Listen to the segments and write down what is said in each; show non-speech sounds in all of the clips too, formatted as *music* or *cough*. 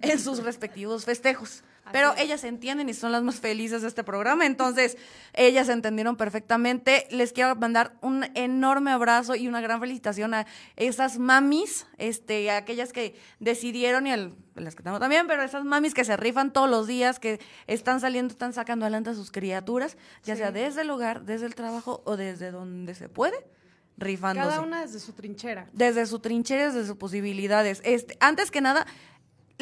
en sus respectivos festejos. Pero ellas entienden y son las más felices de este programa, entonces ellas entendieron perfectamente. Les quiero mandar un enorme abrazo y una gran felicitación a esas mamis, este, a aquellas que decidieron y a las que tengo también, pero esas mamis que se rifan todos los días, que están saliendo, están sacando adelante a sus criaturas, ya sea desde el hogar, desde el trabajo o desde donde se puede rifándose. Cada una desde su trinchera. Desde su trinchera, desde sus posibilidades. Este, antes que nada,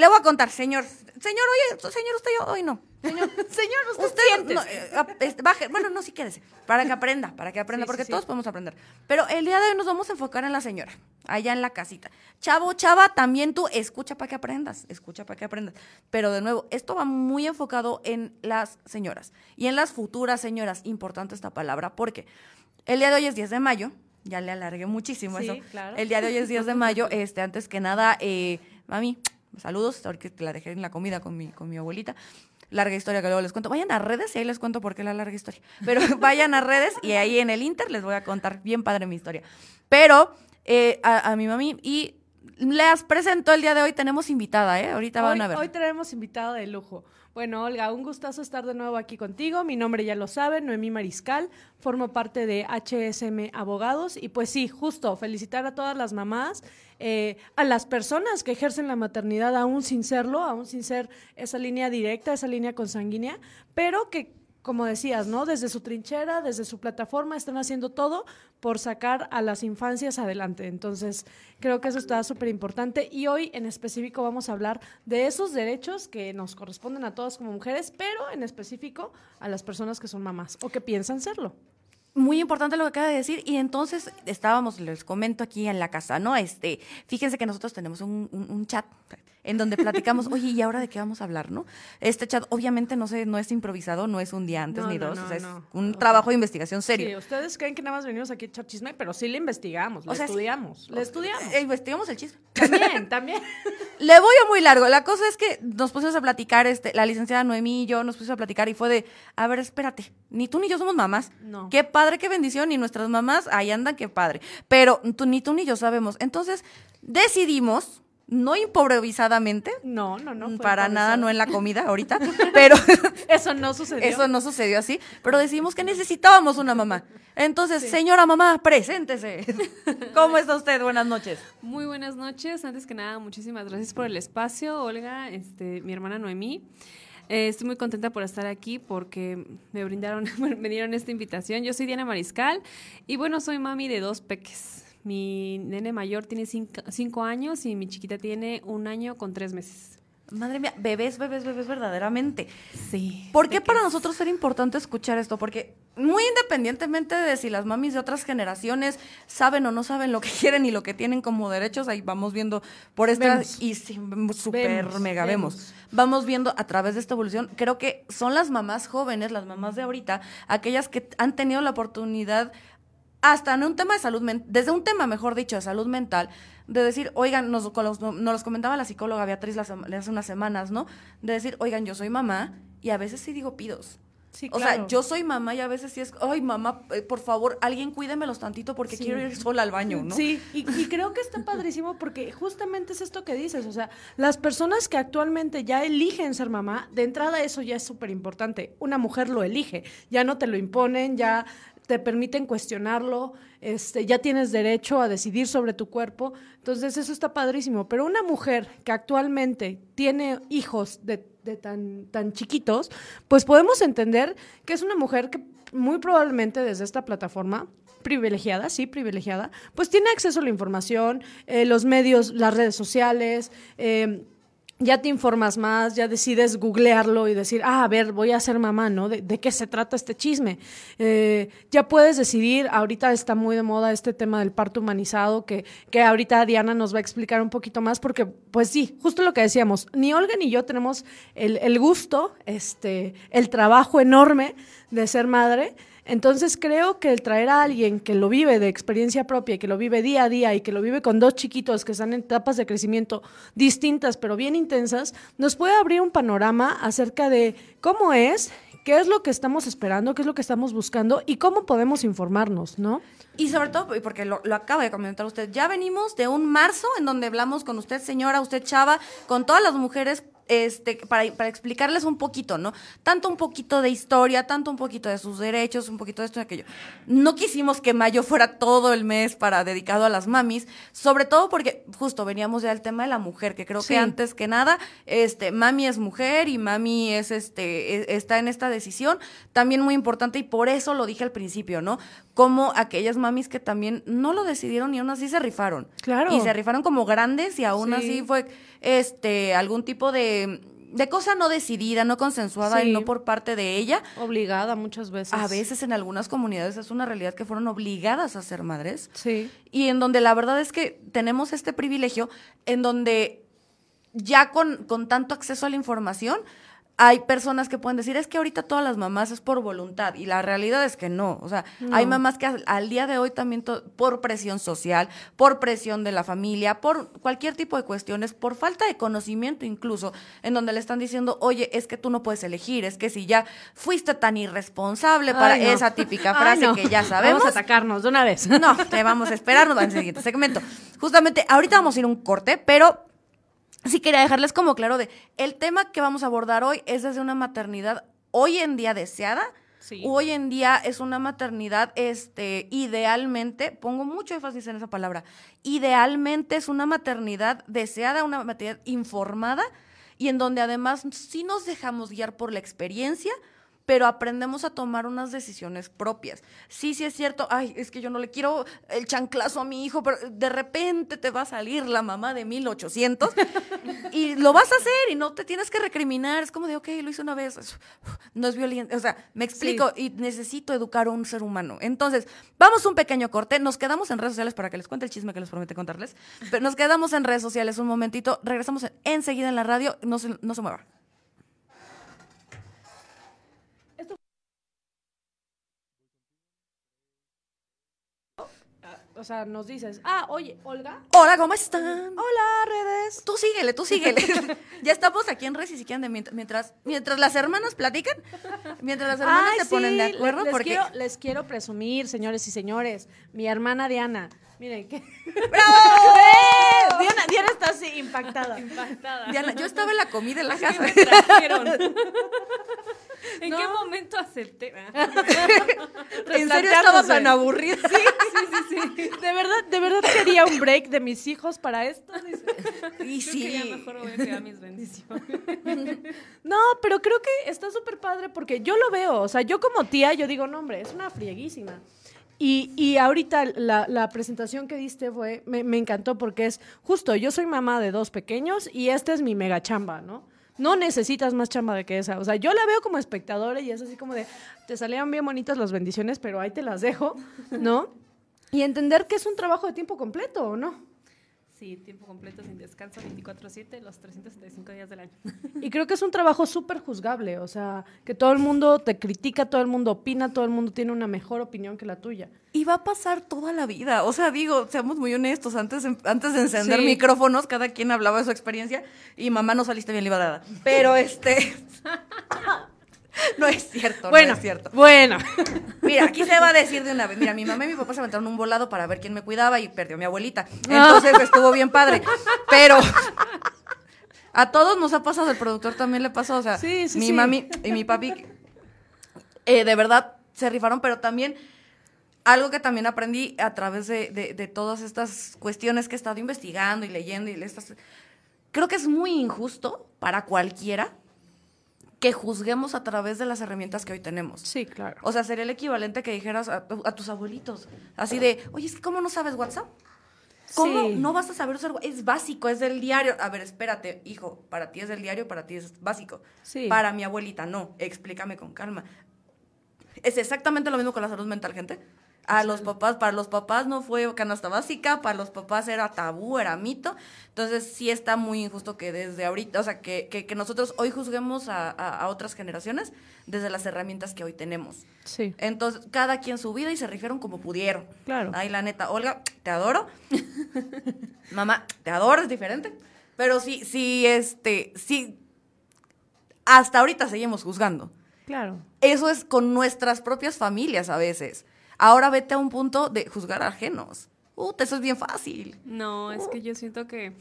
le voy a contar, señor. Señor, oye, señor, usted yo, hoy no. Señor, *laughs* señor usted, no, eh, baje, bueno, no, sí quédese, para que aprenda, para que aprenda, porque todos podemos aprender. Pero el día de hoy nos vamos a enfocar en la señora, allá en la casita. Chavo, chava, también tú escucha para que aprendas, escucha para que aprendas. Pero de nuevo, esto va muy enfocado en las señoras y en las futuras señoras. Importante esta palabra, porque el día de hoy es 10 de mayo, ya le alargué muchísimo eso. Claro. El día de hoy es 10 de mayo, *laughs* este, antes que nada, eh, mami, saludos, ahorita la dejé en la comida con mi, con mi abuelita. Larga historia que luego les cuento. Vayan a redes y ahí les cuento por qué la larga historia. Pero *laughs* vayan a redes y ahí en el Inter les voy a contar bien padre mi historia. Pero eh, a, mi mami y les presento el día de hoy. Tenemos invitada, ¿eh? Ahorita van a ver. Hoy tenemos invitada de lujo. Bueno, Olga, un gustazo estar de nuevo aquí contigo. Mi nombre ya lo saben, Noemí Mariscal. Formo parte de HSM Abogados. Y pues sí, justo felicitar a todas las mamás, eh, a las personas que ejercen la maternidad aún sin serlo, aún sin ser esa línea directa, esa línea consanguínea, pero que como decías, ¿no? Desde su trinchera, desde su plataforma, están haciendo todo por sacar a las infancias adelante. Entonces, creo que eso está súper importante. Y hoy en específico vamos a hablar de esos derechos que nos corresponden a todas como mujeres, pero en específico a las personas que son mamás o que piensan serlo. Muy importante lo que acaba de decir. Y entonces estábamos, les comento aquí en la casa, ¿no? Este, fíjense que nosotros tenemos un, un chat en donde platicamos, oye, ¿y ahora de qué vamos a hablar, no? Este chat obviamente no sé, no es improvisado, no es un día antes ni dos, o sea, es un trabajo de investigación serio. Sí, ustedes creen que nada más venimos aquí a echar chisme, pero sí le investigamos, le estudiamos, le estudiamos. E investigamos el chisme. También, *laughs* también. Le voy a muy largo. La cosa es que nos pusimos a platicar, este, la licenciada Noemí y yo nos pusimos a platicar y fue de, a ver, espérate, ni tú ni yo somos mamás. No. Qué padre, qué bendición, y nuestras mamás ahí andan, qué padre. Pero tú, ni tú ni yo sabemos. Entonces, decidimos no improvisadamente. No, no, no. Para nada, no en la comida ahorita, *laughs* pero eso no sucedió. Eso no sucedió así, pero decidimos que necesitábamos una mamá. Entonces, señora mamá, preséntese. *laughs* ¿Cómo está usted? Buenas noches. Muy buenas noches. Antes que nada, muchísimas gracias por el espacio, Olga, este, mi hermana Noemí. Eh, estoy muy contenta por estar aquí porque me brindaron, *laughs* me dieron esta invitación. Yo soy Diana Mariscal y bueno, soy mami de dos peques. Mi nene mayor tiene cinco, años y mi chiquita tiene un año con tres meses. Madre mía, bebés, bebés, bebés, verdaderamente. Sí. ¿Por qué para nosotros era importante escuchar esto? Porque muy independientemente de si las mamis de otras generaciones saben o no saben lo que *laughs* quieren y lo que tienen como derechos, ahí vamos viendo por esta y súper mega vemos. Vamos viendo a través de esta evolución. Creo que son las mamás jóvenes, las mamás de ahorita, aquellas que han tenido la oportunidad hasta en un tema de salud mental, desde un tema, mejor dicho, de salud mental, de decir, oigan, nos, nos los comentaba la psicóloga Beatriz hace unas semanas, ¿no? De decir, oigan, yo soy mamá y a veces sí digo pidos. Sí, o sea, yo soy mamá y a veces sí es, ay, mamá, eh, por favor, alguien cuídemelos tantito porque quiero ir sola al baño, ¿no? Sí, y, y, creo que está padrísimo porque justamente es esto que dices, o sea, las personas que actualmente ya eligen ser mamá, de entrada eso ya es súper importante. Una mujer lo elige, ya no te lo imponen, ya te permiten cuestionarlo, este, ya tienes derecho a decidir sobre tu cuerpo. Entonces, eso está padrísimo. Pero una mujer que actualmente tiene hijos de, tan, tan chiquitos, pues podemos entender que es una mujer que muy probablemente desde esta plataforma privilegiada, sí, privilegiada, pues tiene acceso a la información, eh, los medios, las redes sociales, eh, ya te informas más, ya decides googlearlo y decir, ah, a ver, voy a ser mamá, ¿no? ¿De, qué se trata este chisme? Eh, ya puedes decidir, ahorita está muy de moda este tema del parto humanizado, que, que ahorita Diana nos va a explicar un poquito más, porque, pues sí, justo lo que decíamos, ni Olga ni yo tenemos el, el gusto, este, el trabajo enorme de ser madre, entonces creo que el traer a alguien que lo vive de experiencia propia, que lo vive día a día y que lo vive con dos chiquitos que están en etapas de crecimiento distintas pero bien intensas, nos puede abrir un panorama acerca de cómo es, qué es lo que estamos esperando, qué es lo que estamos buscando y cómo podemos informarnos, ¿no? Y sobre todo, porque lo, lo acaba de comentar usted, ya venimos de un marzo en donde hablamos con usted, señora, usted, chava, con todas las mujeres este, para, para, explicarles un poquito, ¿no? Tanto un poquito de historia, tanto un poquito de sus derechos, un poquito de esto y aquello. No quisimos que mayo fuera todo el mes para dedicado a las mamis, sobre todo porque justo veníamos ya del tema de la mujer, que creo sí. que antes que nada, este, mami es mujer y mami es este, e, está en esta decisión, también muy importante y por eso lo dije al principio, ¿no? Como aquellas mamis que también no lo decidieron y aún así se rifaron. Claro. Y se rifaron como grandes y aún sí. así fue este algún tipo de, de cosa no decidida, no consensuada sí. y no por parte de ella. Obligada muchas veces. A veces en algunas comunidades es una realidad que fueron obligadas a ser madres. Sí. Y en donde la verdad es que tenemos este privilegio en donde ya con, con tanto acceso a la información, hay personas que pueden decir, es que ahorita todas las mamás es por voluntad, y la realidad es que no. O sea, no. hay mamás que al, al, día de hoy también por presión social, por presión de la familia, por cualquier tipo de cuestiones, por falta de conocimiento incluso, en donde le están diciendo, oye, es que tú no puedes elegir, es que si ya fuiste tan irresponsable para no. esa típica frase Ay, no. que ya sabemos. Vamos a atacarnos de una vez. No, te vamos a esperarnos al siguiente segmento. Justamente, ahorita vamos a ir a un corte, pero sí quería dejarles como claro de el tema que vamos a abordar hoy es desde una maternidad hoy en día deseada. Sí. Hoy en día es una maternidad, este, idealmente, pongo mucho énfasis en esa palabra, idealmente es una maternidad deseada, una maternidad informada y en donde además sí nos dejamos guiar por la experiencia, pero aprendemos a tomar unas decisiones propias. Sí, sí es cierto, ay, es que yo no le quiero el chanclazo a mi hijo, pero de repente te va a salir la mamá de 1800 *laughs* y lo vas a hacer y no te tienes que recriminar. Es como de, ok, lo hice una vez, no es violento. O sea, me explico sí. y necesito educar a un ser humano. Entonces, vamos a un pequeño corte, nos quedamos en redes sociales para que les cuente el chisme que les prometí contarles, pero nos quedamos en redes sociales un momentito, regresamos enseguida en la radio, no se, no se mueva. O sea, nos dices, ah, oye, Olga. Hola, ¿cómo están? Hola, redes. Tú síguele, tú síguele. *laughs* *laughs* ya estamos aquí en redes y si quieren, de mientras, mientras las hermanas platican, mientras las hermanas Ay, se ponen sí, de acuerdo. Les, porque... quiero, les quiero presumir, señores y señores, mi hermana Diana. Miren, ¿qué? *laughs* ¡Bravo! ¡Eh! Diana, Diana está así, impactada. Impactada. Diana, yo estaba en la comida en la casa. Me trajeron. *laughs* ¿En No. qué momento acepté? *laughs* en serio estaba tan aburrida. Sí, sí, sí, sí. *laughs* De verdad, de verdad quería un break de mis hijos para esto. Dice. Y Creo que ya sí. mejor voy a quedar mis bendiciones. No, pero creo que está súper padre porque yo lo veo. O sea, yo como tía, yo digo, no, hombre, es una frieguísima. Y, y ahorita la, la presentación que diste fue, me, me encantó porque es justo, yo soy mamá de dos pequeños y esta es mi mega chamba, ¿no? No necesitas más chamba que esa. O sea, yo la veo como espectadora y es así como de, te salieron bien bonitas las bendiciones, pero ahí te las dejo, ¿no? Y entender que es un trabajo de tiempo completo, ¿o no? Sí, tiempo completo, sin descanso, 24-7, los 365 días del año. Y creo que es un trabajo súper juzgable, o sea, que todo el mundo te critica, todo el mundo opina, todo el mundo tiene una mejor opinión que la tuya. Y va a pasar toda la vida. O sea, digo, seamos muy honestos, antes, antes de encender Sí. micrófonos, cada quien hablaba de su experiencia y mamá no saliste bien librada. Pero este... *laughs* *laughs* no es cierto, bueno, no es cierto. Bueno, *laughs* Mira, aquí se va a decir de una vez. Mira, mi mamá y mi papá se aventaron un volado para ver quién me cuidaba y perdió a mi abuelita. Entonces estuvo bien padre. Pero *laughs* a todos nos ha pasado, el productor también le pasó. O sea, Sí, sí, mi sí. mami y mi papi eh, de verdad se rifaron, pero también algo que también aprendí a través de, de- de todas estas cuestiones que he estado investigando y leyendo y estas, creo que es muy injusto para cualquiera que juzguemos a través de las herramientas que hoy tenemos. sí, claro. O sea, sería el equivalente que dijeras a, tu- a tus abuelitos, así de, oye, es que ¿cómo no sabes WhatsApp? ¿Cómo Sí. no vas a saber usar? Es básico, es del diario. A ver, espérate, hijo, para ti es del diario, para ti es básico. Sí. Para mi abuelita no, explícame con calma. Es exactamente lo mismo con la salud mental, gente. A los papás, para los papás no fue canasta básica, para los papás era tabú, era mito. Entonces sí está muy injusto que desde ahorita, o sea, que, que, que nosotros hoy juzguemos a, a- a otras generaciones desde las herramientas que hoy tenemos. Sí, Entonces, cada quien su vida y se rifieron como pudieron. Claro. Ay, la neta, Olga, te adoro. *laughs* Mamá, te adoro, es diferente. Pero sí, sí, este, sí, hasta ahorita seguimos juzgando. claro. Eso es con nuestras propias familias a veces. Ahora vete a un punto de juzgar a ajenos. Uh, eso es bien fácil. No, es que yo siento que,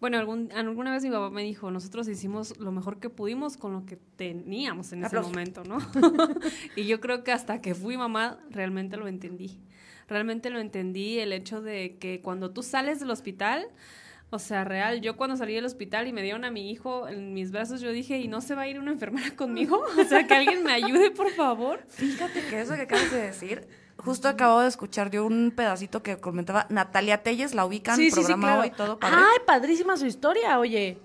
bueno, algún, alguna vez mi papá me dijo, nosotros hicimos lo mejor que pudimos con lo que teníamos en ese momento, ¿no? *laughs* y yo creo que hasta que fui mamá realmente lo entendí. Realmente lo entendí el hecho de que cuando tú sales del hospital, o sea, real, yo cuando salí del hospital y me dieron a mi hijo en mis brazos, yo dije, ¿y no se va a ir una enfermera *laughs* conmigo? O sea, que alguien me ayude, por favor. Fíjate que eso que acabas de decir Justo acabo de escuchar yo un pedacito que comentaba Natalia Telles, la ubican, sí, programa hoy, todo padre. Ay, padrísima su historia, oye.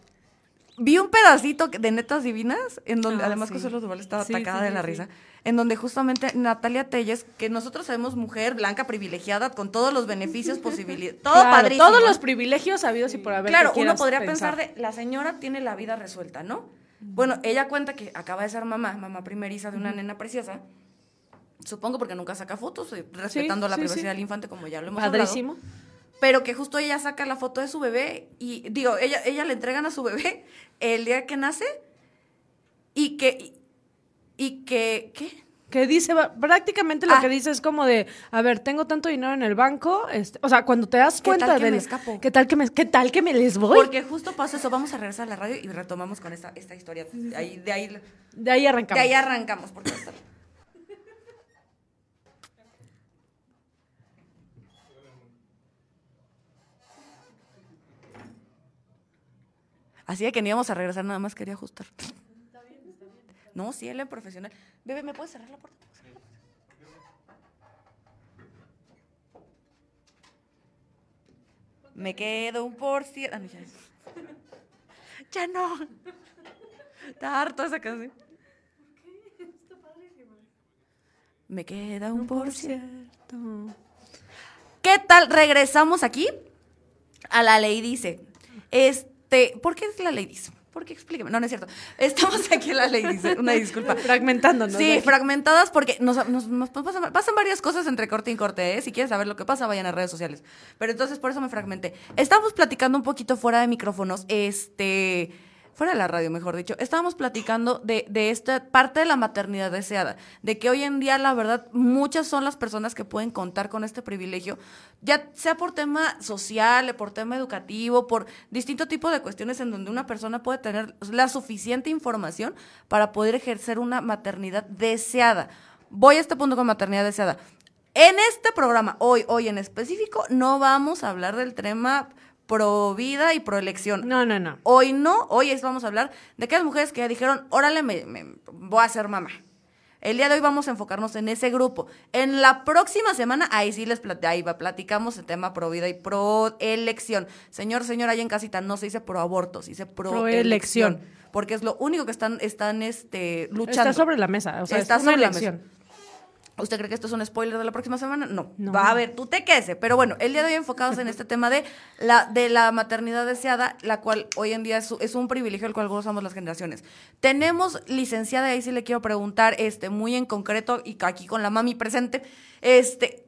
Vi un pedacito de Netas Divinas, en donde, ah, además que solo Duval estaba atacada de la risa, en donde justamente Natalia Telles, que nosotros sabemos mujer blanca privilegiada con todos los beneficios posibles, todo padrísimo. Todos los privilegios habidos y por haber. Claro, uno podría pensar de, la señora tiene la vida resuelta, ¿no? Bueno, ella cuenta que acaba de ser mamá, mamá primeriza de una nena preciosa, Supongo porque nunca saca fotos, eh, respetando la privacidad del infante, como ya lo hemos Padrísimo. Pero que justo ella saca la foto de su bebé y, digo, ella, ella le entregan a su bebé el día que nace y que, y, que, ¿qué? Que dice, prácticamente lo ah. que dice es como de, a ver, tengo tanto dinero en el banco, este, o sea, cuando te das cuenta ¿Qué tal que me escapo? ¿qué tal que me, qué tal que me les voy? Porque justo pasa eso, vamos a regresar a la radio y retomamos con esta, esta historia. De ahí, de ahí, de ahí arrancamos. De ahí arrancamos, porque Así de que ni íbamos a regresar, nada más quería ajustar. Está bien, está bien. No, sí, él es profesional. Bebe, ¿me puedes cerrar la puerta? Me quedo un por cierto. Ah, ya. ya no. Está harto esa canción. Me queda un por cierto. ¿Qué tal? Regresamos aquí a la ley dice. Este ¿Por qué es la ladies? ¿Por qué? Explíqueme. No, no es cierto. *laughs* Estamos aquí en la ladies. Una disculpa. *laughs* Fragmentándonos. Sí, fragmentadas porque nos, pasan, varias cosas entre corte y corte. ¿eh? Si quieres saber lo que pasa, vayan a redes sociales. Pero entonces por eso me fragmenté. Estamos platicando un poquito fuera de micrófonos. Este fuera de la radio, mejor dicho, estábamos platicando de, de, esta parte de la maternidad deseada, de que hoy en día, la verdad, muchas son las personas que pueden contar con este privilegio, ya sea por tema social, por tema educativo, por distinto tipo de cuestiones en donde una persona puede tener la suficiente información para poder ejercer una maternidad deseada. Voy a este punto con maternidad deseada. En este programa, hoy, hoy en específico, no vamos a hablar del tema pro vida y pro elección. No, no, no. Hoy no, hoy vamos a hablar de aquellas mujeres que ya dijeron, órale, me, voy a ser mamá. El día de hoy vamos a enfocarnos en ese grupo. En la próxima semana, ahí sí les ahí va, platicamos el tema pro vida y pro elección. Señor, señora, ahí en casita no se dice pro aborto, se dice pro, elección. Porque es lo único que están, están este, luchando. Está sobre la mesa, o sea, Está sobre elección. La mesa. ¿Usted cree que esto es un spoiler de la próxima semana? No. Va a ver, tú te quedes. Pero bueno, el día de hoy enfocados en este *laughs* tema de la, de la maternidad deseada, la cual hoy en día es, un privilegio el cual gozamos las generaciones. Tenemos licenciada, ahí sí le quiero preguntar, este, muy en concreto, y aquí con la mami presente, este,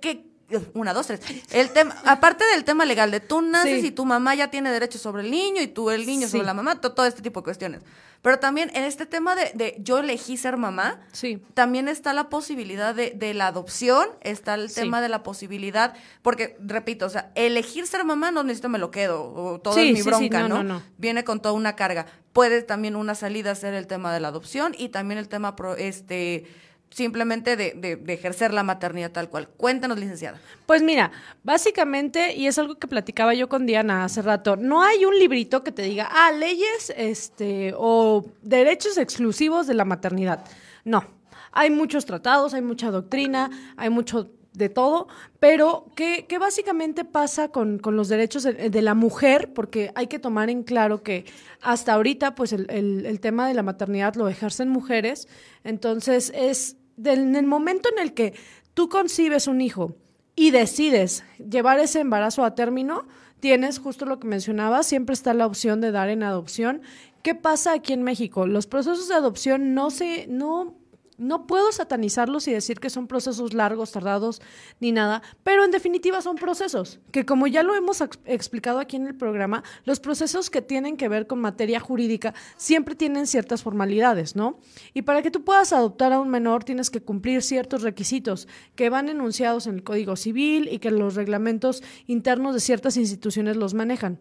¿qué, una, dos, tres. El tema, aparte del tema legal de tú naces y tu mamá ya tiene derechos sobre el niño y tú el niño sobre la mamá, todo, este tipo de cuestiones. Pero también en este tema de, yo elegí ser mamá, sí. también está la posibilidad de, la adopción, está el tema de la posibilidad, porque repito, o sea, elegir ser mamá no necesito me lo quedo, o todo es mi bronca, no, ¿no? Viene con toda una carga. Puede también una salida ser el tema de la adopción y también el tema pro, este simplemente de, de, ejercer la maternidad tal cual. Cuéntanos, licenciada. Pues mira, básicamente, y es algo que platicaba yo con Diana hace rato, no hay un librito que te diga, ah, leyes este, o derechos exclusivos de la maternidad. No, hay muchos tratados, hay mucha doctrina, hay mucho de todo, pero ¿qué, qué básicamente pasa con, con los derechos de, de, la mujer? Porque hay que tomar en claro que hasta ahorita, pues el, el, el tema de la maternidad lo ejercen mujeres, entonces es en el momento en el que tú concibes un hijo y decides llevar ese embarazo a término, tienes justo lo que mencionaba, siempre está la opción de dar en adopción. ¿Qué pasa aquí en México? Los procesos de adopción no se, no, No puedo satanizarlos y decir que son procesos largos, tardados, ni nada, pero en definitiva son procesos, que como ya lo hemos explicado aquí en el programa, los procesos que tienen que ver con materia jurídica siempre tienen ciertas formalidades, ¿no? Y para que tú puedas adoptar a un menor tienes que cumplir ciertos requisitos que van enunciados en el Código Civil y que los reglamentos internos de ciertas instituciones los manejan.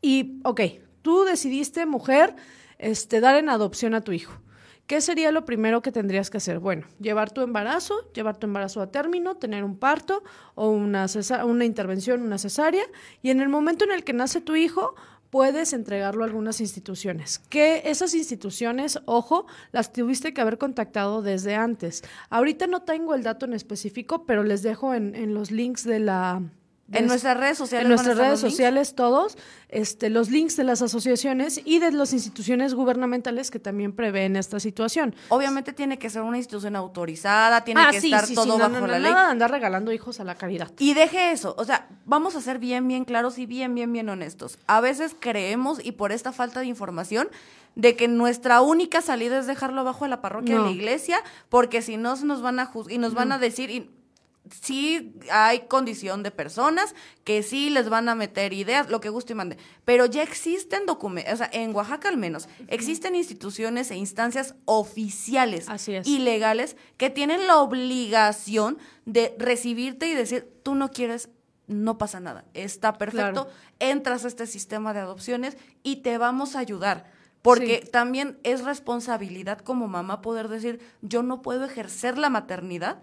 Y, ok, tú decidiste, mujer, este, dar en adopción a tu hijo. ¿Qué sería lo primero que tendrías que hacer? Bueno, llevar tu embarazo, llevar tu embarazo a término, tener un parto o una, una intervención, una cesárea, y en el momento en el que nace tu hijo, puedes entregarlo a algunas instituciones. Que esas instituciones, ojo, las tuviste que haber contactado desde antes. Ahorita no tengo el dato en específico, pero les dejo en los links de la, en nuestras redes sociales. En nuestras redes sociales todos, este, los links de las asociaciones y de las instituciones gubernamentales que también prevén esta situación. Obviamente tiene que ser una institución autorizada, tiene ah, que estar todo bajo la ley. Nada de andar regalando hijos a la caridad. Y deje eso, o sea, vamos a ser bien, bien claros y bien, bien, bien honestos. A veces creemos, y por esta falta de información, de que nuestra única salida es dejarlo abajo de la parroquia de la iglesia, porque si no nos van a juzgar y nos van a decir, y sí hay condición de personas que sí les van a meter ideas, lo que guste y mande, pero ya existen documentos, o sea, en Oaxaca al menos, existen instituciones e instancias oficiales y legales que tienen la obligación de recibirte y decir, tú no quieres, no pasa nada, está perfecto, entras a este sistema de adopciones y te vamos a ayudar. Porque también es responsabilidad como mamá poder decir, yo no puedo ejercer la maternidad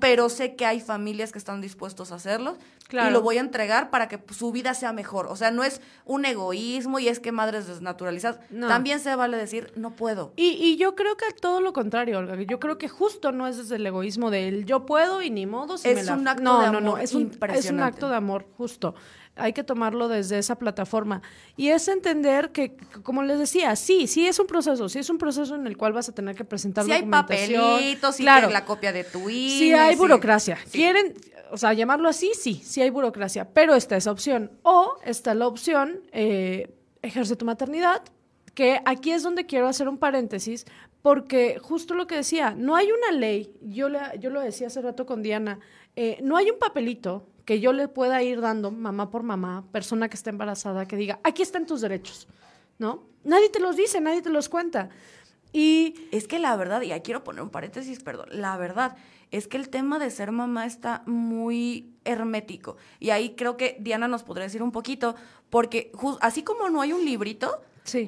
pero sé que hay familias que están dispuestos a hacerlo y lo voy a entregar para que su vida sea mejor. O sea, no es un egoísmo y es que madres desnaturalizadas. También se vale decir, no puedo. Y, y, yo creo que todo lo contrario, Olga. Yo creo que justo no es desde el egoísmo del yo puedo y ni modo. Si es un acto de amor no, es un, es un acto de amor, justo hay que tomarlo desde esa plataforma. Y es entender que, como les decía, sí, sí es un proceso, sí es un proceso en el cual vas a tener que presentar sí hay papelitos, sí claro, la copia de tu hijo. Sí hay burocracia. Quieren, o sea, llamarlo así, sí, sí hay burocracia, pero está esa opción. O está la opción, eh, ejerce tu maternidad, que aquí es donde quiero hacer un paréntesis, porque justo lo que decía, no hay una ley, yo, le, yo lo decía hace rato con Diana, eh, no hay un papelito que yo le pueda ir dando mamá por mamá, persona que está embarazada, que diga, aquí están tus derechos, ¿no? Nadie te los dice, nadie te los cuenta. Y es que la verdad, y ahí quiero poner un paréntesis, perdón, la verdad es que el tema de ser mamá está muy hermético. Y ahí creo que Diana nos podría decir un poquito, porque así como no hay un librito,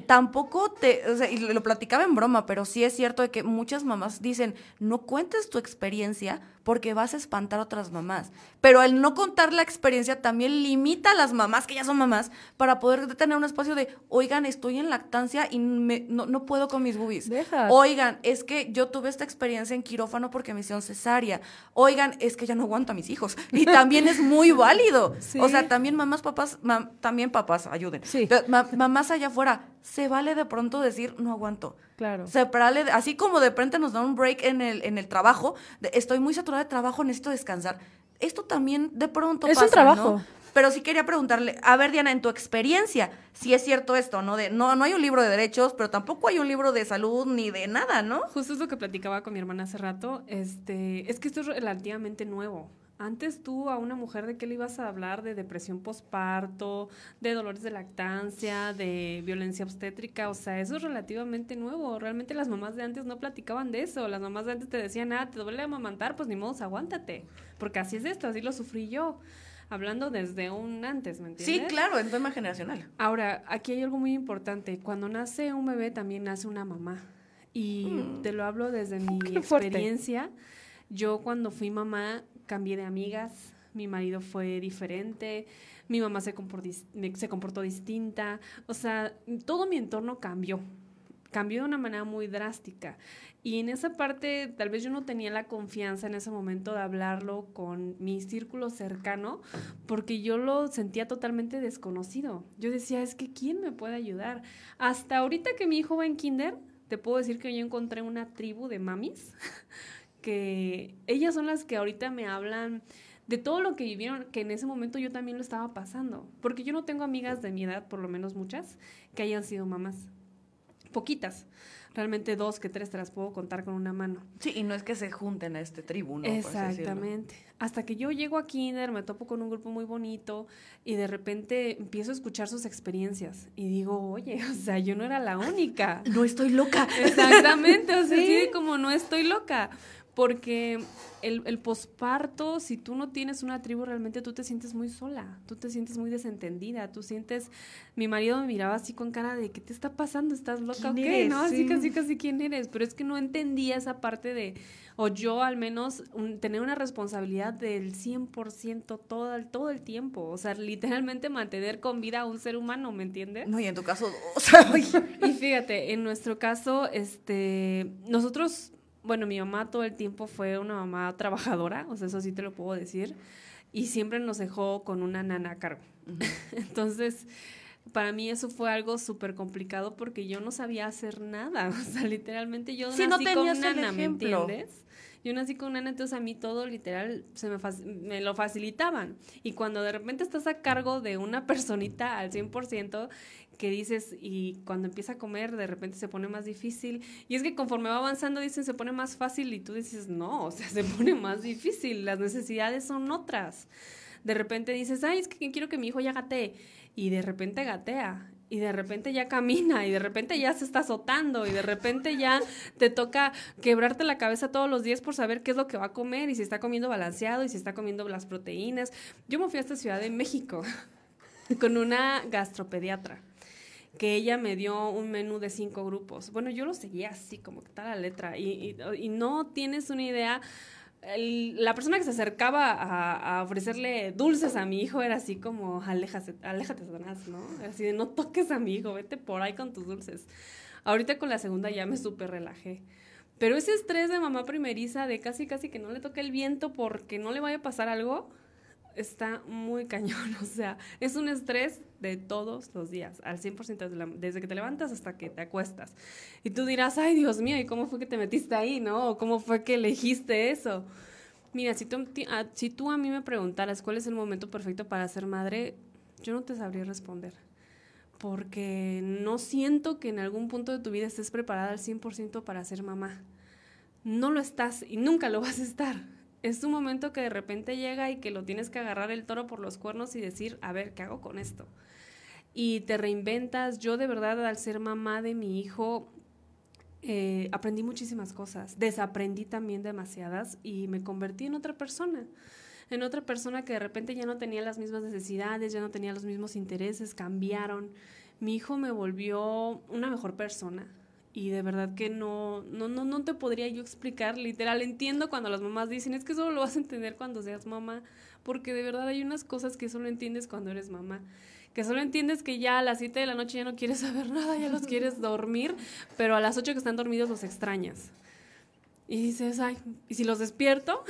Tampoco te, o sea, y lo platicaba en broma, pero sí es cierto de que muchas mamás dicen, no cuentes tu experiencia porque vas a espantar a otras mamás. Pero el no contar la experiencia también limita a las mamás, que ya son mamás, para poder tener un espacio de, oigan, estoy en lactancia y no, puedo con mis boobies. Oigan, es que yo tuve esta experiencia en quirófano porque me hicieron cesárea. Oigan, es que ya no aguanto a mis hijos. Y *laughs* también es muy válido. O sea, también mamás, papás, también papás, ayuden. mamás allá afuera, se vale de pronto decir, no aguanto. Claro. Se vale, así como de pronto nos da un break en el, en el trabajo, estoy muy saturada de trabajo, necesito descansar. Esto también de pronto es pasa, un trabajo. Pero sí quería preguntarle, a ver, Diana, en tu experiencia, si es cierto esto, ¿no? De, no, no hay un libro de derechos, pero tampoco hay un libro de salud ni de nada, ¿no? Justo es lo que platicaba con mi hermana hace rato. Este, es que esto es relativamente nuevo. Antes tú a una mujer de qué le ibas a hablar de depresión postparto, de dolores de lactancia, de violencia obstétrica, o sea, eso es relativamente nuevo. Realmente las mamás de antes no platicaban de eso. Las mamás de antes te decían, ah, te duele amamantar, pues ni modo, aguántate. Porque así es esto, así lo sufrí yo. Hablando desde un antes, ¿me entiendes? Sí, claro, en tema generacional. Ahora, aquí hay algo muy importante. Cuando nace un bebé también nace una mamá. Y mm. te lo hablo desde *laughs* mi experiencia. Yo cuando fui mamá cambié de amigas, mi marido fue diferente, mi mamá se comportó, se comportó distinta, o sea, todo mi entorno cambió, cambió de una manera muy drástica. Y en esa parte, tal vez yo no tenía la confianza en ese momento de hablarlo con mi círculo cercano, porque yo lo sentía totalmente desconocido. Yo decía, es que ¿quién me puede ayudar? Hasta ahorita que mi hijo va en kinder, te puedo decir que yo encontré una tribu de mamis que ellas son las que ahorita me hablan de todo lo que vivieron, que en ese momento yo también lo estaba pasando. Porque yo no tengo amigas de mi edad, por lo menos muchas, que hayan sido mamás. poquitas. Realmente dos que tres te las puedo contar con una mano. Sí, y no es que se junten a este tribu, ¿no? Exactamente. Hasta que yo llego a Kinder, me topo con un grupo muy bonito y de repente empiezo a escuchar sus experiencias y digo, oye, o sea, yo no era la única. no estoy loca. Exactamente, o sea, *laughs* ¿Sí? como no estoy loca. Porque el, el posparto, si tú no tienes una tribu, realmente tú te sientes muy sola, tú te sientes muy desentendida, tú sientes, mi marido me miraba así con cara de, ¿qué te está pasando? ¿Estás loca o qué? ¿No? Así casi, casi, ¿quién eres? Pero es que no entendía esa parte de, o yo al menos, tener una responsabilidad del 100% todo el, todo el tiempo, o sea, literalmente mantener con vida a un ser humano, ¿me entiendes? No, y en tu caso, o sea, *laughs* y fíjate, en nuestro caso, este, nosotros bueno, mi mamá todo el tiempo fue una mamá trabajadora, o sea, eso sí te lo puedo decir, y siempre nos dejó con una nana a cargo. *laughs* Entonces, para mí eso fue algo súper complicado porque yo no sabía hacer nada, *laughs* o sea, literalmente yo nací no con nana, ¿me entiendes? Yo nací con nana, entonces a mí todo literal se me, me lo facilitaban. Y cuando de repente estás a cargo de una personita al 100%, que dices y cuando empieza a comer de repente se pone más difícil y es que conforme va avanzando dicen se pone más fácil y tú dices no, o sea, se pone más difícil, las necesidades son otras. De repente dices, ay, es que quiero que mi hijo ya gatee y de repente gatea y de repente ya camina y de repente ya se está azotando y de repente ya te toca quebrarte la cabeza todos los días por saber qué es lo que va a comer y si está comiendo balanceado y si está comiendo las proteínas. Yo me fui a esta Ciudad de México *laughs* con una gastropediatra que ella me dio un menú de cinco grupos. Bueno, yo lo seguía así, como que está la letra, y, no tienes una idea. la persona que se acercaba a, a, ofrecerle dulces a mi hijo era así como, aléjate, aléjate, Satanás, ¿no? Así de, no toques a mi hijo, vete por ahí con tus dulces. Ahorita con la segunda ya me súper relajé. Pero ese estrés de mamá primeriza, de casi, casi que no le toque el viento porque no le vaya a pasar algo, está muy *laughs* cañón, o sea, es un estrés de todos los días, al 100% desde que te levantas hasta que te acuestas. Y tú dirás, ay Dios mío, ¿y cómo fue que te metiste ahí, no? ¿O cómo fue que elegiste eso? Mira, si tú, a, si tú a mí me preguntaras cuál es el momento perfecto para ser madre, yo no te sabría responder. Porque no siento que en algún punto de tu vida estés preparada al 100% para ser mamá. No lo estás y nunca lo vas a estar es un momento que de repente llega y que lo tienes que agarrar el toro por los cuernos y decir, a ver, ¿qué hago con esto? Y te reinventas. Yo de verdad al ser mamá de mi hijo eh, aprendí muchísimas cosas, desaprendí también demasiadas y me convertí en otra persona en otra persona que de repente ya no tenía las mismas necesidades, ya no tenía los mismos intereses, cambiaron. Mi hijo me volvió una mejor persona, y de verdad que no, no, no, no te podría yo explicar, literal, entiendo cuando las mamás dicen, es que solo lo vas a entender cuando seas mamá, porque de verdad hay unas cosas que solo entiendes cuando eres mamá, que solo entiendes que ya a las 7 de la noche ya no quieres *laughs* saber nada, ya los quieres dormir, pero a las 8 que están dormidos los extrañas. Y dices, ay, ¿y si los despierto?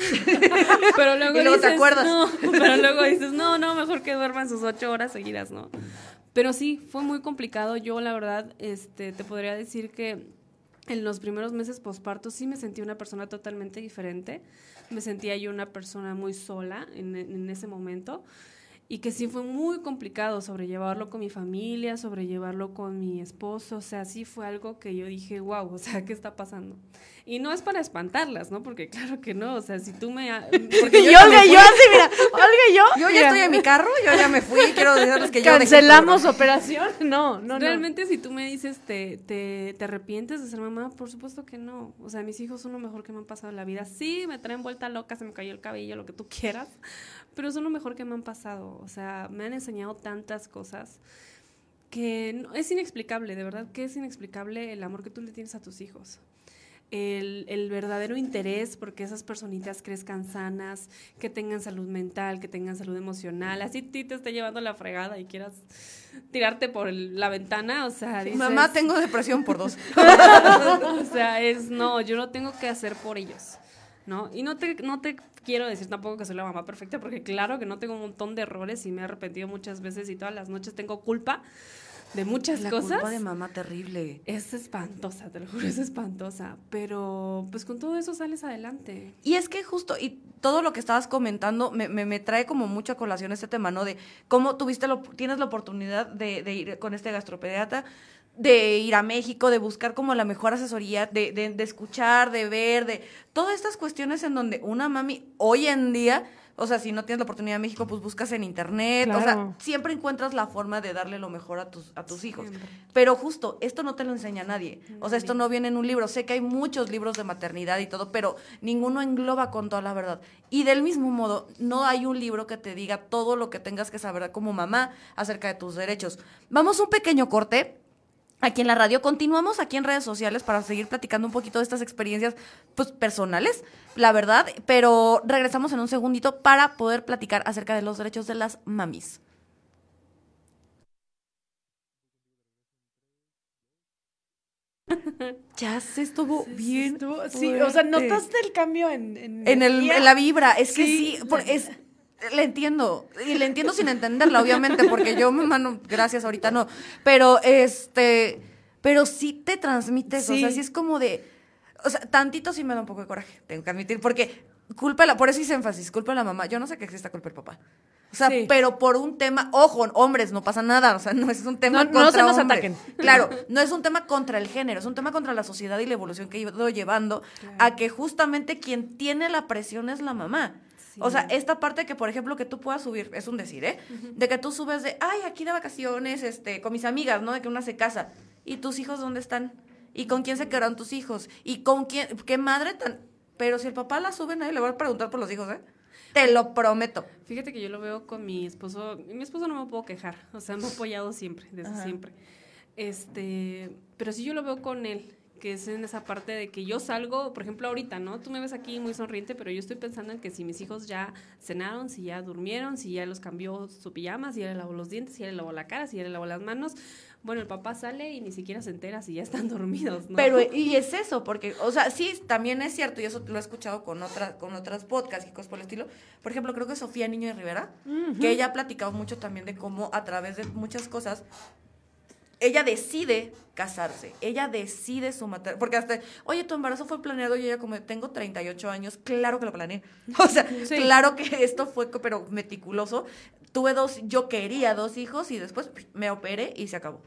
*laughs* pero luego, y luego te acuerdas. No, pero luego dices, no, no, mejor que duerman sus ocho horas seguidas, ¿no? Pero sí, fue muy complicado. Yo, la verdad, este, te podría decir que en los primeros meses posparto sí me sentí una persona totalmente diferente. Me sentía yo una persona muy sola en, en ese momento y que sí fue muy complicado sobrellevarlo con mi familia, sobrellevarlo con mi esposo, o sea, sí fue algo que yo dije, wow, o sea, ¿qué está pasando? Y no es para espantarlas, ¿no? Porque *laughs* claro que no, o sea, si tú me... *laughs* Porque yo, yo, Olga, yo así, mira, Olga y yo... Yo ya estoy en mi carro, yo ya me fui, quiero decirles que yo... ¿Cancelamos operación? *laughs* No, no, Realmente si tú me dices, te, te, ¿te arrepientes de ser mamá? Por supuesto que no. O sea, mis hijos son lo mejor que me han pasado en la vida. Sí, me traen vuelta loca, se me cayó el cabello, lo que tú quieras, pero son lo mejor que me han pasado. O sea, me han enseñado tantas cosas que es inexplicable, de verdad que es inexplicable el amor que tú le tienes a tus hijos el, verdadero interés porque esas personitas crezcan sanas, que tengan salud mental, que tengan salud emocional, así ti te esté llevando la fregada y quieras tirarte por la ventana, o sea, mamá tengo depresión por dos. *laughs* o sea, es no, yo lo tengo que hacer por ellos. ¿No? Y no te, no te quiero decir tampoco que soy la mamá perfecta, porque claro que no tengo un montón de errores y me he arrepentido muchas veces y todas las noches tengo culpa, de muchas cosas. La culpa de mamá terrible. Es espantosa, te lo juro, es espantosa. Pero pues con todo eso sales adelante. Y es que justo, y todo lo que estabas comentando me, me, trae como mucha colación este tema, ¿no? De cómo tuviste, lo, tienes la oportunidad de, de ir con este gastropediatra de ir a México, de buscar como la mejor asesoría, de, de, de escuchar, de ver, de todas estas cuestiones en donde una mami hoy en día o sea, si no tienes la oportunidad en México, pues buscas en internet. O sea, siempre encuentras la forma de darle lo mejor a tus, a tus hijos. Pero justo, esto no te lo enseña nadie. O sea, esto no viene en un libro. Sé que hay muchos libros de maternidad y todo, pero ninguno engloba con toda la verdad. Y del mismo modo, no hay un libro que te diga todo lo que tengas que saber como mamá acerca de tus derechos. Vamos un pequeño corte aquí en la radio. Continuamos aquí en redes sociales para seguir platicando un poquito de estas experiencias pues, personales, la verdad, pero regresamos en un segundito para poder platicar acerca de los derechos de las mamis. *laughs* ya se estuvo bien. sí, o sea, notaste el cambio en... En, el, la vibra, es que sí, es, le entiendo, y le entiendo sin entenderla, obviamente, porque yo, mano, gracias, ahorita no. Pero este, pero sí te transmites, o sea, sí es como de, o sea, tantito sí me da un poco de coraje, tengo que admitir, porque culpa la, por eso hice énfasis, culpa a la mamá. Yo no sé que exista culpa el papá. O sea, pero por un tema, ojo, hombres, no pasa nada, o sea, no es un tema contra no se nos ataquen. Claro, no es un tema contra el género, es un tema contra la sociedad y la evolución que he ido llevando a que justamente quien tiene la presión es la mamá. O sea, esta parte que, por ejemplo, que tú puedas subir, es un decir, ¿eh? De que tú subes de, ay, aquí de vacaciones, este, con mis amigas, ¿no? De que una se casa. ¿Y tus hijos dónde están? ¿Y con quién se quedaron tus hijos? ¿Y con quién? ¿Qué madre tan...? Pero si el papá la sube, nadie le va a preguntar por los hijos, ¿eh? Te lo prometo. Fíjate que yo lo veo con mi esposo. Mi esposo no me puedo quejar. O sea, me ha apoyado siempre, desde siempre. Este, pero sí yo lo veo con él que es en esa parte de que yo salgo, por ejemplo, ahorita, ¿no? Tú me ves aquí muy sonriente, pero yo estoy pensando en que si mis hijos ya cenaron, si ya durmieron, si ya los cambió su pijama, si ya le lavó los dientes, si ya le lavó la cara, si ya le lavó las manos, bueno, el papá sale y ni siquiera se entera si ya están *laughs* dormidos, ¿no? Pero, y es eso, porque, o sea, sí, también es cierto, y eso lo he escuchado con, otras con otras podcasts y cosas por el estilo. Por ejemplo, creo que Sofía Niño de Rivera, que ella ha platicado mucho también de cómo a través de muchas cosas ella decide casarse, ella decide su matrimonio, porque hasta, oye, tu embarazo fue planeado y ella como, tengo 38 años, claro que lo planeé, *laughs* o sea, claro que esto fue, pero meticuloso, tuve dos, yo quería dos hijos y después me operé y se acabó.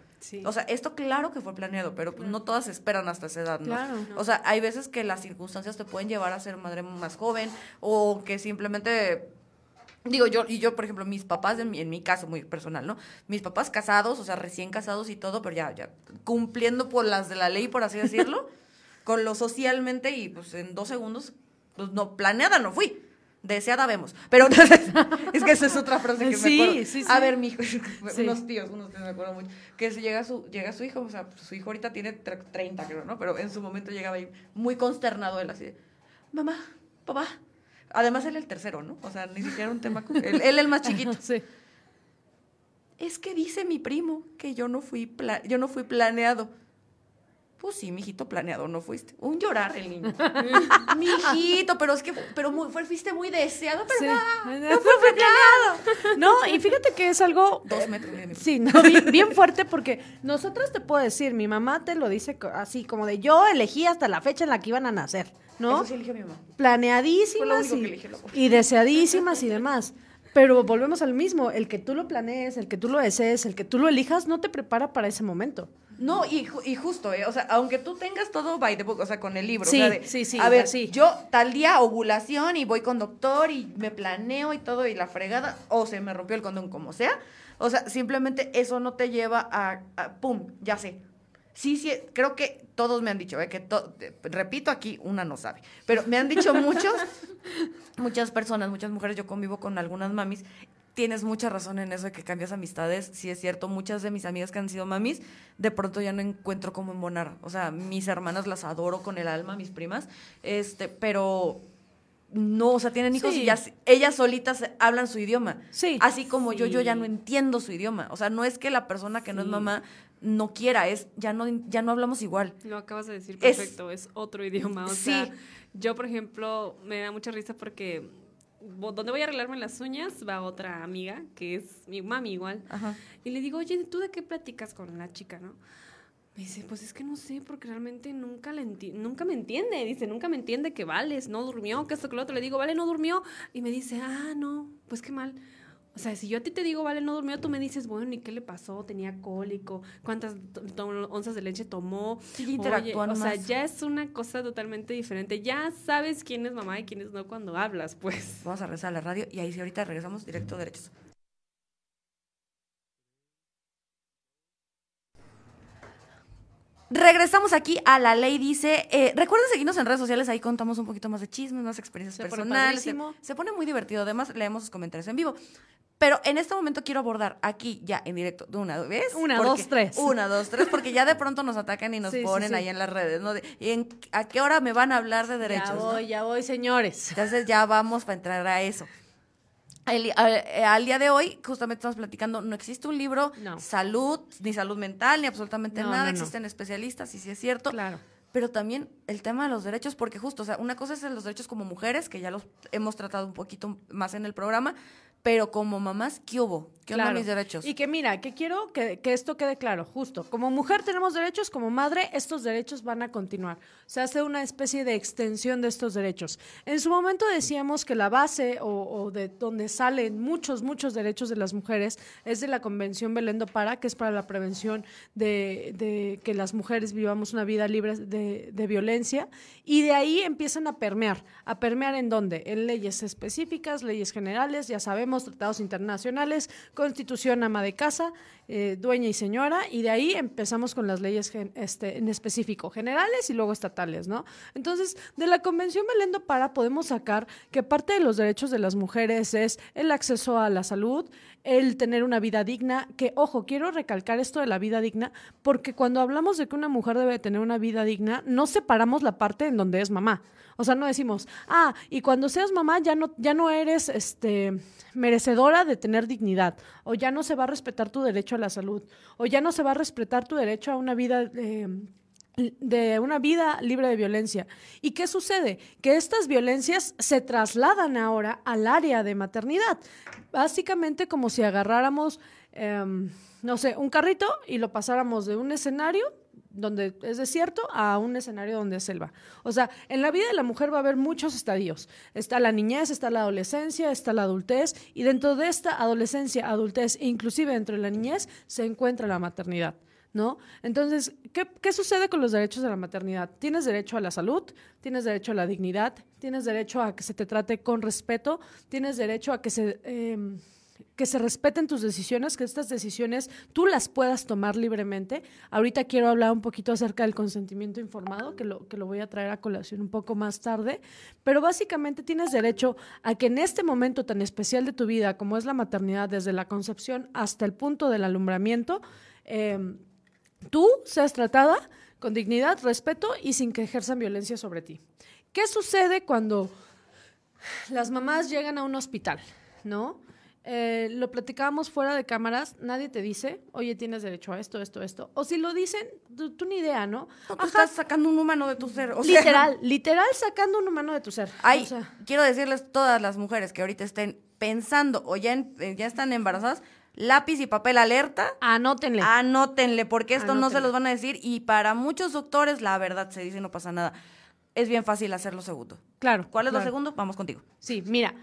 O sea, esto claro que fue planeado, pero pues, no todas esperan hasta esa edad, ¿no? O sea, hay veces que las circunstancias te pueden llevar a ser madre más joven o que simplemente Digo, yo, y yo, por ejemplo, mis papás, en mi, en mi caso muy personal, ¿no? Mis papás casados, o sea, recién casados y todo, pero ya, ya cumpliendo por las de la ley, por así decirlo, *laughs* con lo socialmente y pues en dos segundos, pues no, planeada no fui. Deseada vemos. Pero *laughs* es que esa es otra frase que me acuerdo. Sí, sí. A ver, mi hijo, *laughs* unos tíos, unos tíos me acuerdo mucho, que si llega su, llega su hijo, o sea, su hijo ahorita tiene 30, creo, ¿no? Pero en su momento llegaba ahí muy consternado él así de, mamá, papá, Además, él el tercero, ¿no? O sea, ni siquiera un tema. él, él el más chiquito. *laughs* sí. Es que dice mi primo que yo no fui, yo no fui planeado. Pues sí, mijito, planeado no fuiste. Un llorar el niño. *laughs* mijito, pero es que pero muy, fuiste muy deseado, pero no, fue planeado. No, y fíjate que es algo... Dos metros. sí, no, bien, fuerte porque nosotros te puedo decir, mi mamá te lo dice así, como de yo elegí hasta la fecha en la que iban a nacer. ¿No? Eso sí eligió mi mamá. Planeadísimas y, deseadísimas y demás. Pero volvemos al mismo, el que tú lo planees, el que tú lo desees, el que tú lo elijas, no te prepara para ese momento. No, y, y justo, ¿eh? o sea, aunque tú tengas todo by the book, o sea, con el libro. Sí, o sea, sí, sí. A ver, sí. yo tal día ovulación y voy con doctor y me planeo y todo y la fregada, o se me rompió el condón como sea. O sea, simplemente eso no te lleva a, a pum, ya sé sí, sí, creo que todos me han dicho, ¿eh? que repito aquí, una no sabe, pero me han dicho muchos, *laughs* muchas personas, muchas mujeres, yo convivo con algunas mamis, tienes mucha razón en eso de que cambias amistades, sí es cierto, muchas de mis amigas que han sido mamis, de pronto ya no encuentro cómo embonar, o sea, mis hermanas las adoro con el alma, mis primas, este, pero no, o sea, tienen hijos y ellas solitas hablan su idioma. Sí. Así como yo, yo ya no entiendo su idioma. O sea, no es que la persona que no es mamá no quiera, es ya no, ya no hablamos igual. Lo acabas de decir perfecto, es, otro idioma. O sea, yo, por ejemplo, me da mucha risa porque donde voy a arreglarme las uñas va otra amiga, que es mi mami igual. Y le digo, oye, ¿tú de qué platicas con la chica, no? Me dice, pues es que no sé, porque realmente nunca, le nunca me entiende. Dice, nunca me entiende que Vales no durmió, que esto, que lo otro. Le digo, Vale, no durmió. Y me dice, ah, no, pues qué mal O sea, si yo a ti te digo, vale, no durmió, tú me dices, bueno, ¿y qué le pasó? ¿Tenía cólico? ¿Cuántas onzas de leche tomó? Sí, o sea, ya es una cosa totalmente diferente. Ya sabes quién es mamá y quién es no cuando hablas, pues. Vamos a regresar a la radio y ahí sí ahorita regresamos directo a derechos. Regresamos aquí a la ley, dice. Eh, recuerden seguirnos en redes sociales, ahí contamos un poquito más de chismes, más experiencias personales. Se, pone muy divertido, además leemos sus comentarios en vivo. Pero en este momento quiero abordar aquí ya en directo de una vez. Una, dos, tres. Una, dos, tres, porque ya de pronto nos atacan y nos *laughs* ponen ahí en las redes, ¿no? ¿Y en, a qué hora me van a hablar de derechos? Ya voy, ya voy, señores. Entonces ya vamos para entrar a eso. Eh, al, día de hoy, justamente estamos platicando, no existe un libro, salud, ni salud mental, ni absolutamente nada, existen especialistas, y sí es cierto. Claro. Pero también el tema de los derechos, porque justo, o sea, una cosa es los derechos como mujeres, que ya los hemos tratado un poquito más en el programa, pero como mamás, ¿qué hubo? ¿Qué claro. mis derechos? Y que mira, que quiero que, esto quede claro, justo. Como mujer tenemos derechos, como madre, estos derechos van a continuar. Se hace una especie de extensión de estos derechos. En su momento decíamos que la base o, de donde salen muchos, muchos derechos de las mujeres es de la Convención Belén do Para, que es para la prevención de, que las mujeres vivamos una vida libre de, de violencia. Y de ahí empiezan a permear. ¿A permear en dónde? En leyes específicas, leyes generales, ya sabemos, tratados internacionales constitución ama de casa, eh, dueña y señora, y de ahí empezamos con las leyes este, en específico, generales y luego estatales, ¿no? Entonces, de la Convención Belén Para podemos sacar que parte de los derechos de las mujeres es el acceso a la salud, el tener una vida digna, que, ojo, quiero recalcar esto de la vida digna, porque cuando hablamos de que una mujer debe tener una vida digna, no separamos la parte en donde es mamá. O sea, no decimos, ah, y cuando seas mamá ya no, ya no eres este, merecedora de tener dignidad, o ya no se va a respetar tu derecho la salud, o ya no se va a respetar tu derecho a una vida... Eh, de una vida libre de violencia. ¿Y qué sucede? Que estas violencias se trasladan ahora al área de maternidad. Básicamente como si agarráramos, em, no sé, un carrito y lo pasáramos de un escenario donde es desierto a un escenario donde es selva. O sea, en la vida de la mujer va a haber muchos estadios. Está la niñez, está la adolescencia, está la adultez y dentro de esta adolescencia, adultez e inclusive dentro de la niñez se encuentra la maternidad. ¿No? Entonces, ¿qué, sucede con los derechos de la maternidad? Tienes derecho a la salud, tienes derecho a la dignidad, tienes derecho a que se te trate con respeto, tienes derecho a que se... Em, que se respeten tus decisiones, que estas decisiones tú las puedas tomar libremente. Ahorita quiero hablar un poquito acerca del consentimiento informado, que lo, que lo voy a traer a colación un poco más tarde, pero básicamente tienes derecho a que en este momento tan especial de tu vida, como es la maternidad, desde la concepción hasta el punto del alumbramiento, em, tú seas tratada con dignidad, respeto y sin que ejerzan violencia sobre ti. ¿Qué sucede cuando las mamás llegan a un hospital? ¿No? Eh, lo platicábamos fuera de cámaras, nadie te dice, oye, tienes derecho a esto, esto, esto. O si lo dicen, tú, ni idea, ¿no? estás sacando un humano de tu ser. literal, literal sacando un humano de tu ser. Ay, quiero decirles todas las mujeres que ahorita estén pensando o ya, eh, ya están embarazadas, lápiz y papel alerta. Anótenle. Anótenle, porque esto no se los van a decir y para muchos doctores la verdad se dice no pasa nada. Es bien fácil hacerlo segundo. Claro. ¿Cuál es lo segundo? Vamos contigo. Sí, mira,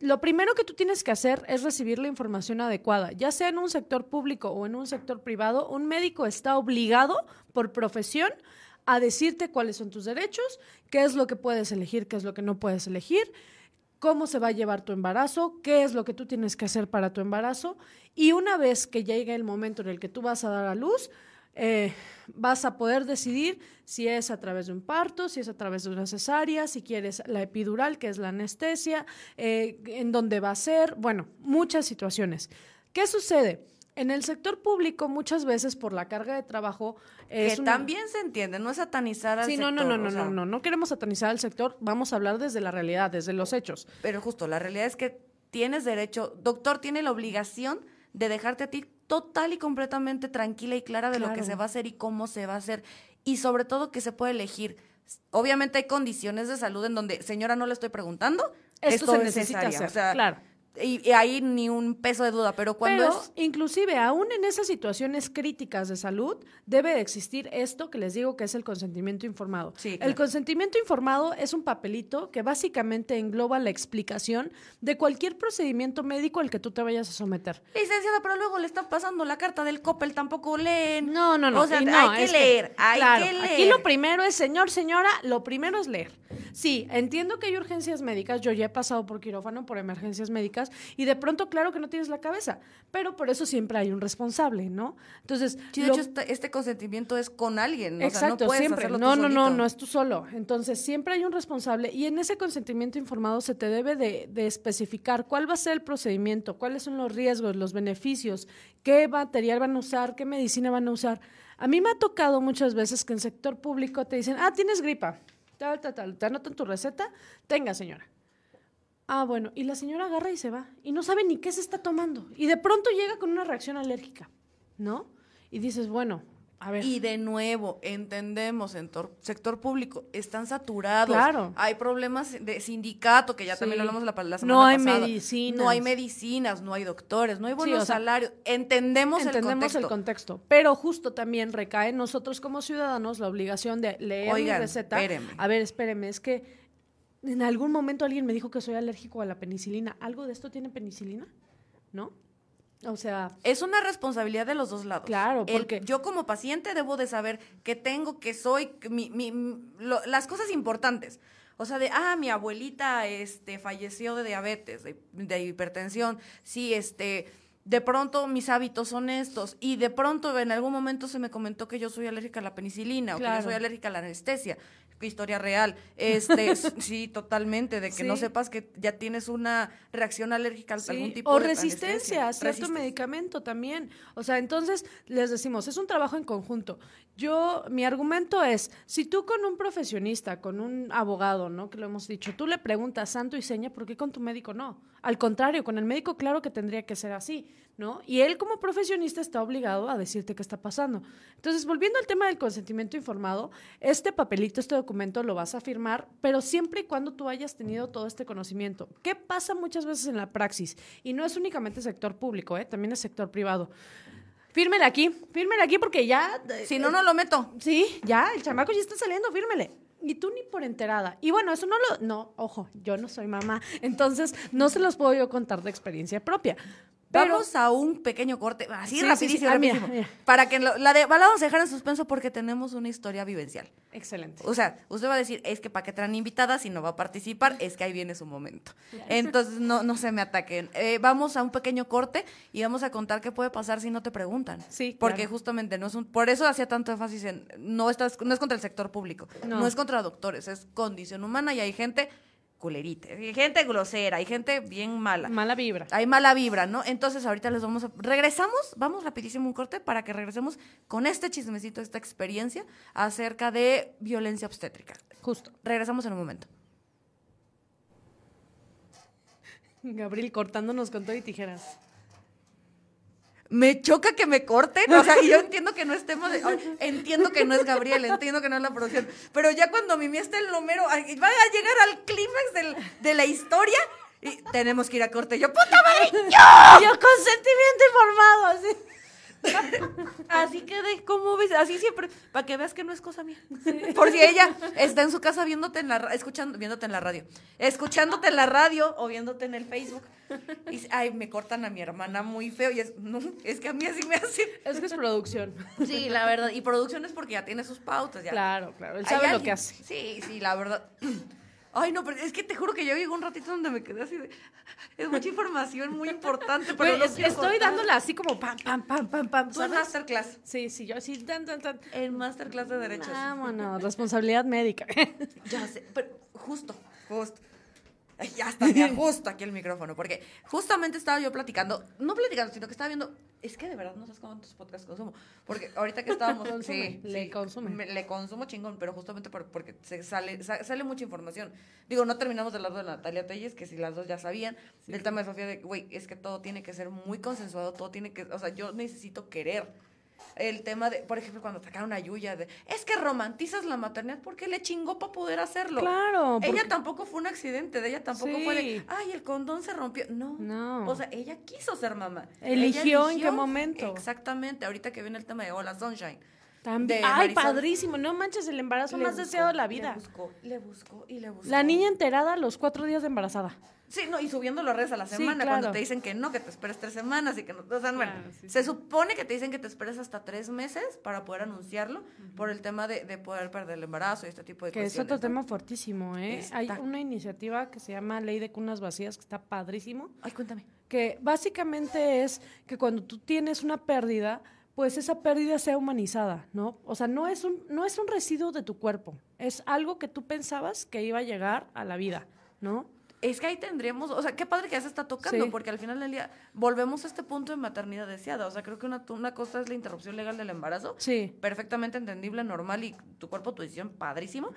lo primero que tú tienes que hacer es recibir la información adecuada, ya sea en un sector público o en un sector privado, un médico está obligado por profesión a decirte cuáles son tus derechos, qué es lo que puedes elegir, qué es lo que no puedes elegir, cómo se va a llevar tu embarazo, qué es lo que tú tienes que hacer para tu embarazo y una vez que llegue el momento en el que tú vas a dar a luz, eh, vas a poder decidir si es a través de un parto, si es a través de una cesárea, si quieres la epidural, que es la anestesia, eh, en dónde va a ser, bueno, muchas situaciones. ¿Qué sucede? En el sector público, muchas veces por la carga de trabajo. que también se entiende, no es satanizar al sí, sector. no, no, no, no, no, no, no queremos satanizar al sector, vamos a hablar desde la realidad, desde los hechos. Pero justo, la realidad es que tienes derecho, doctor tiene la obligación de dejarte a ti total y completamente tranquila y clara de lo que se va a hacer y cómo se va a hacer. Y sobre todo que se puede elegir. Obviamente hay condiciones de salud en donde, señora, no le estoy preguntando, esto, se necesita hacer. claro. Y, ahí ni un peso de duda, pero cuando pero, inclusive, aún en esas situaciones críticas de salud, debe de existir esto que les digo que es el consentimiento informado. El consentimiento informado es un papelito que básicamente engloba la explicación de cualquier procedimiento médico al que tú te vayas a someter. Licenciada, pero luego le están pasando la carta del COPEL, tampoco leen. No, no, no. O sea, hay que leer, hay que leer. Aquí lo primero es, señor, señora, lo primero es leer. Sí, entiendo que hay urgencias médicas, yo ya he pasado por quirófano, por emergencias médicas, y de pronto, claro que no tienes la cabeza, pero por eso siempre hay un responsable, ¿no? Entonces. Sí, de hecho, este, este, consentimiento es con alguien. Exacto, no siempre. no, no, no, no es tú solo. Entonces, siempre hay un responsable, y en ese consentimiento informado se te debe de, de especificar cuál va a ser el procedimiento, cuáles son los riesgos, los beneficios, qué material van a usar, qué medicina van a usar. A mí me ha tocado muchas veces que en sector público te dicen, ah, tienes gripa, tal, tal, tal, te anotan tu receta, tenga señora. Ah, bueno, y la señora agarra y se va, y no sabe ni qué se está tomando, y de pronto llega con una reacción alérgica, ¿no? Y dices, bueno, y de nuevo, entendemos, en sector público, están saturados. Claro. Hay problemas de sindicato, que ya también hablamos la, la semana no hay Medicinas. No hay medicinas, no hay doctores, no hay buenos salarios. Entendemos, entendemos el contexto. el contexto. Pero justo también recae en nosotros como ciudadanos la obligación de leer Oigan, mi receta. Espéreme. A ver, espéreme, es que en algún momento alguien me dijo que soy alérgico a la penicilina. ¿Algo de esto tiene penicilina? ¿No? O sea, es una responsabilidad de los dos lados. Claro, porque yo como paciente debo de saber qué tengo, qué soy, mi, mi, las cosas importantes. O sea, de, ah, mi abuelita este, falleció de diabetes, de, hipertensión. Sí, este, de pronto mis hábitos son estos. Y de pronto en algún momento se me comentó que yo soy alérgica a la penicilina o que yo soy alérgica a la anestesia historia real. Este, *laughs* sí, totalmente, de que no sepas que ya tienes una reacción alérgica a algún tipo o de resistencia a cierto medicamento también. O sea, entonces les decimos, es un trabajo en conjunto. Yo, mi argumento es, si tú con un profesionista, con un abogado, ¿no? Que lo hemos dicho, tú le preguntas santo y seña, ¿por qué con tu médico no? Al contrario, con el médico claro que tendría que ser así. ¿No? Y él como profesionista está obligado a decirte qué está pasando. Entonces, volviendo al tema del consentimiento informado, este papelito, este documento lo vas a firmar, pero siempre y cuando tú hayas tenido todo este conocimiento. ¿Qué pasa muchas veces en la praxis? Y no es únicamente sector público, ¿eh? también es sector privado. Fírmele aquí, fírmele aquí porque ya... Si no, no lo meto. Sí, ya, el chamaco ya está saliendo, fírmele y tú ni por enterada. Y bueno, eso no lo, no, ojo, yo no soy mamá, entonces no se los puedo yo contar de experiencia propia. Vamos a un pequeño corte, así rapidísimo, ah, Para que la de vamos a dejar en suspenso porque tenemos una historia vivencial. Excelente. O sea, usted va a decir, es que para qué traen invitadas si no va a participar, es que ahí viene su momento. Entonces, no, no se me ataquen. Eh, vamos a un pequeño corte y vamos a contar qué puede pasar si no te preguntan. Sí. Porque justamente no es un, por eso hacía tanto énfasis en no estás, no es contra el sector público, no es contra doctores, es condición humana y hay gente culerita. Hay gente grosera, hay gente bien mala. Mala vibra. Hay mala vibra, ¿no? Entonces ahorita les vamos a... Regresamos, vamos rapidísimo un corte para que regresemos con este chismecito, esta experiencia acerca de violencia obstétrica. Justo. Regresamos en un momento. Gabriel cortándonos con todo y tijeras me choca que me corten, o sea, y yo entiendo que no estemos, entiendo que no es Gabriel, entiendo que no es la producción, pero ya cuando Mimi está el número, va a llegar al clímax de la historia y tenemos que ir a corte. Yo, puta madre, yo. Yo consentimiento informado, así. *laughs* Así que de cómo ves, así siempre, para que veas que no es cosa mía. Por si ella está en su casa viéndote en la escuchando, viéndote en la radio, escuchándote en la radio o viéndote en el Facebook. Y ay, me cortan a mi hermana muy feo y es, *laughs* no, es que a mí así me hacen. Es que es producción. Sí, la verdad, y producción es porque ya tiene sus pautas ya. Claro, claro, él sabe lo que hace. Sí, sí, la verdad. Ay, no, pero es que te juro que yo llegó un ratito donde me quedé así de. Es mucha *laughs* información muy importante, pero Estoy dándola así como pam, pam, pam, pam, pam. Tú masterclass. Sí, sí, yo así, tan, tan, tan. El masterclass de derechos. Vámonos, *laughs* responsabilidad médica. ya sé, pero justo, justo *laughs* ya está, me *laughs* ajusto aquí el micrófono, porque justamente estaba yo platicando, no platicando, sino que estaba viendo, es que de verdad no sabes cuántos podcasts consumo, porque ahorita que estábamos, *laughs* sí, le consume. le consumo chingón, pero justamente porque se sale, sale mucha información. Digo, no terminamos del lado de Natalia Telles, que si las dos ya sabían, del tema de Sofía de, güey, es que todo tiene que ser muy consensuado, todo tiene que, o sea, yo necesito querer El tema de, por ejemplo, cuando sacaron a Yuya, de, es que romantizas la maternidad porque le chingó para poder hacerlo. Claro. Ella porque- tampoco fue un accidente, de ella tampoco fue de, ay, el condón se rompió. No. No. O sea, ella quiso ser mamá. Eligió Ella en qué momento. Exactamente, ahorita que viene el tema de Hola Sunshine. También. Ay, Marisol. padrísimo. No manches, el embarazo Le más buscó, deseado de la Le vida. buscó, le buscó y le buscó. La niña enterada a los cuatro días de embarazada. Sí, no, y subiendo las redes a la Sí, semana, claro. cuando te dicen que no, que te esperes tres semanas y que no. O sea, bueno, Claro, sí, se sí. supone que te dicen que te esperes hasta tres meses para poder anunciarlo por el tema de, de poder perder el embarazo y este tipo de Que es cuestiones. otro ¿no? tema fuertísimo, ¿eh? Está. Hay una iniciativa que se llama Ley de Cunas Vacías, que está padrísimo, Ay, cuéntame. que básicamente es que cuando tú tienes una pérdida, pues esa pérdida sea humanizada, ¿no? O sea, no es un, no es un residuo de tu cuerpo, es algo que tú pensabas que iba a llegar a la vida, ¿no? Es que ahí tendríamos, o sea, qué padre que ya se está tocando, Sí. porque al final del día volvemos a este punto de maternidad deseada. O sea, creo que una, una cosa es la interrupción legal del embarazo, Sí. perfectamente entendible, normal y tu cuerpo, tu decisión, padrísimo.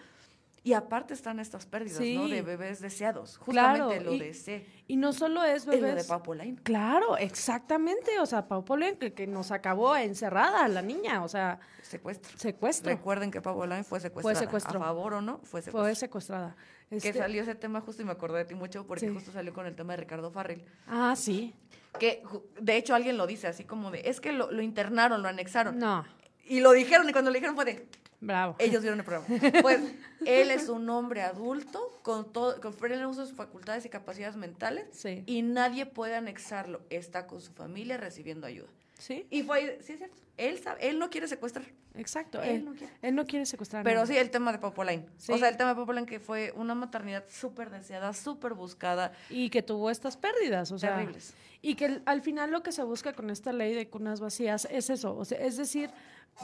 Y aparte están estas pérdidas, ¿no? De bebés deseados. Claro, Justamente lo y- deseé. Y no solo es Es lo de bebés. Pau Polain. Claro, exactamente. O sea, Pau Paulen, que, que nos acabó encerrada la niña, o sea, Secuestro. secuestro. Recuerden que Pau Polain fue secuestrada. secuestro. A favor o no, fue secuestro. Fue secuestrada. Que Este- salió ese tema justo y me acordé de ti mucho porque Sí. justo salió con el tema de Ricardo Farrell. Ah, sí. Que de hecho alguien lo dice así como de, es que lo, lo internaron, lo anexaron. No, Y lo dijeron y cuando lo dijeron fue de, bravo. ellos vieron el programa. *laughs* Pues él es un hombre adulto con todo, con pleno uso de sus facultades y capacidades mentales Sí. y nadie puede anexarlo. Está con su familia recibiendo ayuda. Sí, Y fue sí es cierto, él sabe, él no quiere secuestrar. exacto. Él Él, no quiere. él no quiere secuestrar. Pero sí, el tema de Popolain. Sí. O sea, el tema de Popolain que fue una maternidad súper deseada, súper buscada. Y que tuvo estas pérdidas, o sea. Terribles. Y que el- al final lo que se busca con esta ley de cunas vacías es eso. O sea, es decir,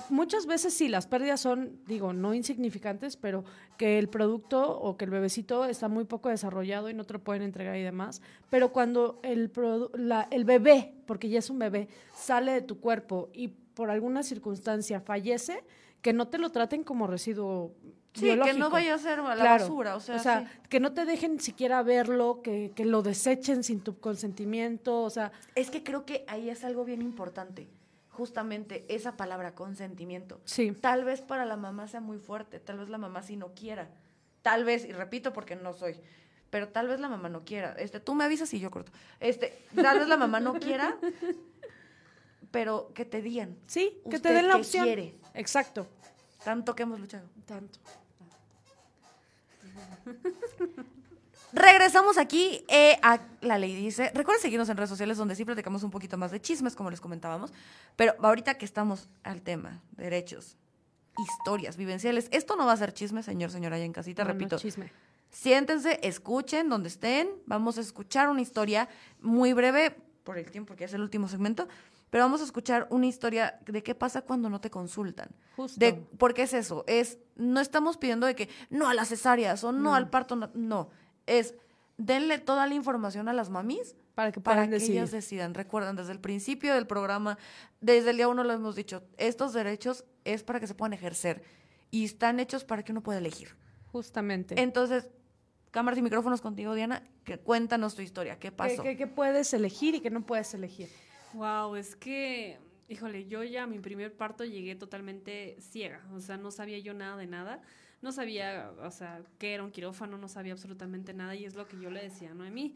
muchas veces sí, las pérdidas son, digo, no insignificantes, pero que el producto o que el bebecito está muy poco desarrollado y no te lo pueden entregar y demás. Pero cuando el, la- el bebé, porque ya es un bebé, sale de tu cuerpo y por alguna circunstancia fallece, que no te lo traten como residuo. Sí, que no vaya a ser a la Claro. basura. O sea, sí. que no te dejen siquiera verlo, que, que lo desechen sin tu consentimiento, o sea, Es que creo que ahí es algo bien importante. Justamente esa palabra, consentimiento. sí. Tal vez para la mamá sea muy fuerte, tal vez la mamá sí no quiera. Tal vez, y repito porque no soy, pero tal vez la mamá no quiera. Este, tú me avisas y yo corto. Este, tal vez la mamá no quiera, *laughs* pero que te digan. Sí, que te ¿Usted den la opción. quiere? Exacto. Tanto que hemos luchado. Tanto. *laughs* Regresamos aquí eh, a La Ley Dice. Recuerden seguirnos en redes sociales donde sí platicamos un poquito más de chismes, como les comentábamos. Pero ahorita que estamos al tema, derechos, historias, vivenciales, esto no va a ser chisme, señor, señora, allá en casita, No, no, repito. chisme. Siéntense, escuchen donde estén. Vamos a escuchar una historia muy breve, por el tiempo, porque es el último segmento. Pero vamos a escuchar una historia de qué pasa cuando no te consultan. Justo. De, ¿Por qué es eso? Es, no estamos pidiendo de que no a las cesáreas o no, al parto, no, no. Es, denle toda la información a las mamis Para que para puedan que decidir. ellas decidan. Recuerden, desde el principio del programa, desde el día uno lo hemos dicho, estos derechos es para que se puedan ejercer y están hechos para que uno pueda elegir. Justamente. Entonces, cámaras y micrófonos contigo, Diana, que cuéntanos tu historia, ¿qué ¿Qué, pasó? qué- qué puedes elegir y qué no puedes elegir? Wow, es que, híjole, yo ya a mi primer parto llegué totalmente ciega, o sea, no sabía yo nada de nada, no sabía, o sea, qué era un quirófano, no sabía absolutamente nada y es lo que yo le decía a Noemí.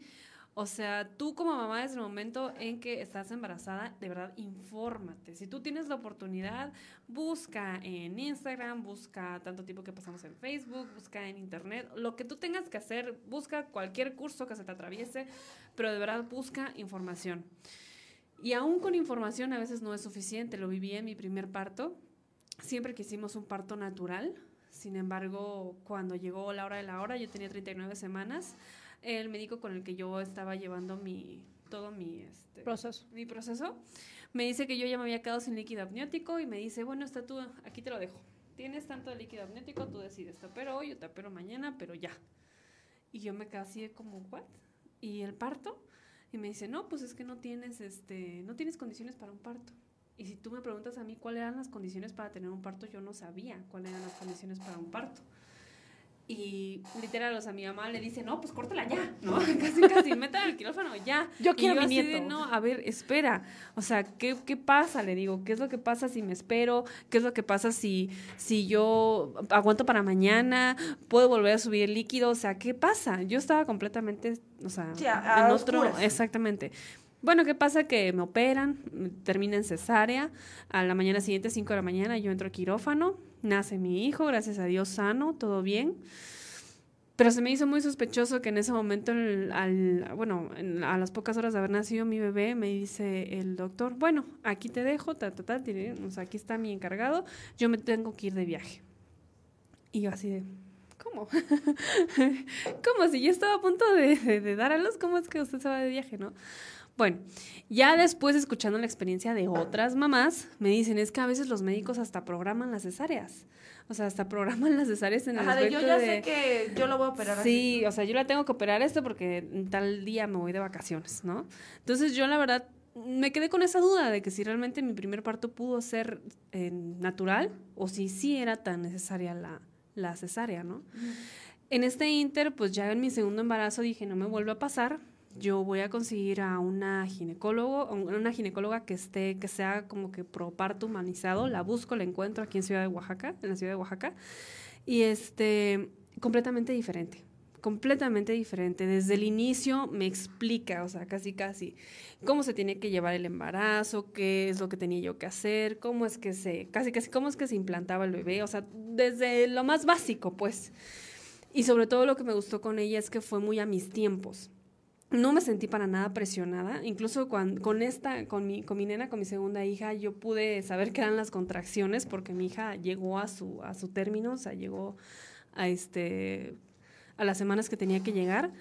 O sea, tú como mamá desde el momento en que estás embarazada, de verdad, infórmate. Si tú tienes la oportunidad, busca en Instagram, busca tanto tiempo que pasamos en Facebook, busca en Internet, lo que tú tengas que hacer, busca cualquier curso que se te atraviese, pero de verdad busca información. Y aún con información a veces no es suficiente. Lo viví en mi primer parto. Siempre quisimos un parto natural. Sin embargo, cuando llegó la hora de la hora, yo tenía 39 semanas, el médico con el que yo estaba llevando mi, todo mi, este, Proceso. mi proceso, me dice que yo ya me había quedado sin líquido amniótico y me dice, bueno, está tú, aquí te lo dejo. Tienes tanto de líquido amniótico, tú decides, te opero hoy o te opero mañana, pero ya. Y yo me quedé así de como, ¿what? ¿Y el parto? Y me dice, no, pues es que no tienes, este, no tienes condiciones para un parto. Y si tú me preguntas a mí cuáles eran las condiciones para tener un parto, yo no sabía cuáles eran las condiciones para un parto. Y literal, o sea, mi mamá le dice, no, pues córtela ya, ¿no? *laughs* Casi, casi, métela al quirófano ya. Yo quiero y mi así de, nieto. no, a ver, espera. O sea, ¿qué, ¿qué pasa? Le digo, ¿qué es lo que pasa si me espero? ¿Qué es lo que pasa si, si yo aguanto para mañana? ¿Puedo volver a subir el líquido? O sea, ¿qué pasa? Yo estaba completamente, o sea, Sí, a- a en otro... oscuras. Exactamente. Bueno, ¿qué pasa? Que me operan, termina en cesárea, a la mañana siguiente, 5 de la mañana, yo entro a quirófano, nace mi hijo, gracias a Dios sano, todo bien. Pero se me hizo muy sospechoso que en ese momento, el- al, bueno, en- a las pocas horas de haber nacido mi bebé, me dice el doctor, bueno, aquí te dejo, ta, ta, ta, tiene- o sea, aquí está mi encargado, yo me tengo que ir de viaje. Y yo así de, ¿cómo? *laughs* ¿Cómo? Si yo estaba a punto de, de- de dar a luz, ¿cómo es que usted se va de viaje, no? Bueno, ya después escuchando la experiencia de otras mamás, me dicen, es que a veces los médicos hasta programan las cesáreas. O sea, hasta programan las cesáreas en el Ajá, de yo aspecto ya de- sé que yo lo voy a operar así. Sí, o sea, yo la tengo que operar esto porque en tal día me voy de vacaciones, ¿no? Entonces yo la verdad me quedé con esa duda de que si realmente mi primer parto pudo ser eh, natural o si sí era tan necesaria la, la cesárea, ¿no? En este inter, pues ya en mi segundo embarazo dije, no me vuelve a pasar, yo voy a conseguir a una ginecólogo, una ginecóloga que esté, que sea como que pro parto humanizado, la busco, la encuentro aquí en Ciudad de Oaxaca, en la ciudad de Oaxaca, y este, completamente diferente, completamente diferente. Desde el inicio me explica, o sea, casi casi, cómo se tiene que llevar el embarazo, qué es lo que tenía yo que hacer, cómo es que se, casi casi, cómo es que se implantaba el bebé, o sea, desde lo más básico, pues. Y sobre todo lo que me gustó con ella es que fue muy a mis tiempos. No me sentí para nada presionada, incluso con esta, con mi, con mi nena, con mi segunda hija, yo pude saber qué eran las contracciones porque mi hija llegó a su, a su término, o sea, llegó a este, a las semanas que tenía que llegar.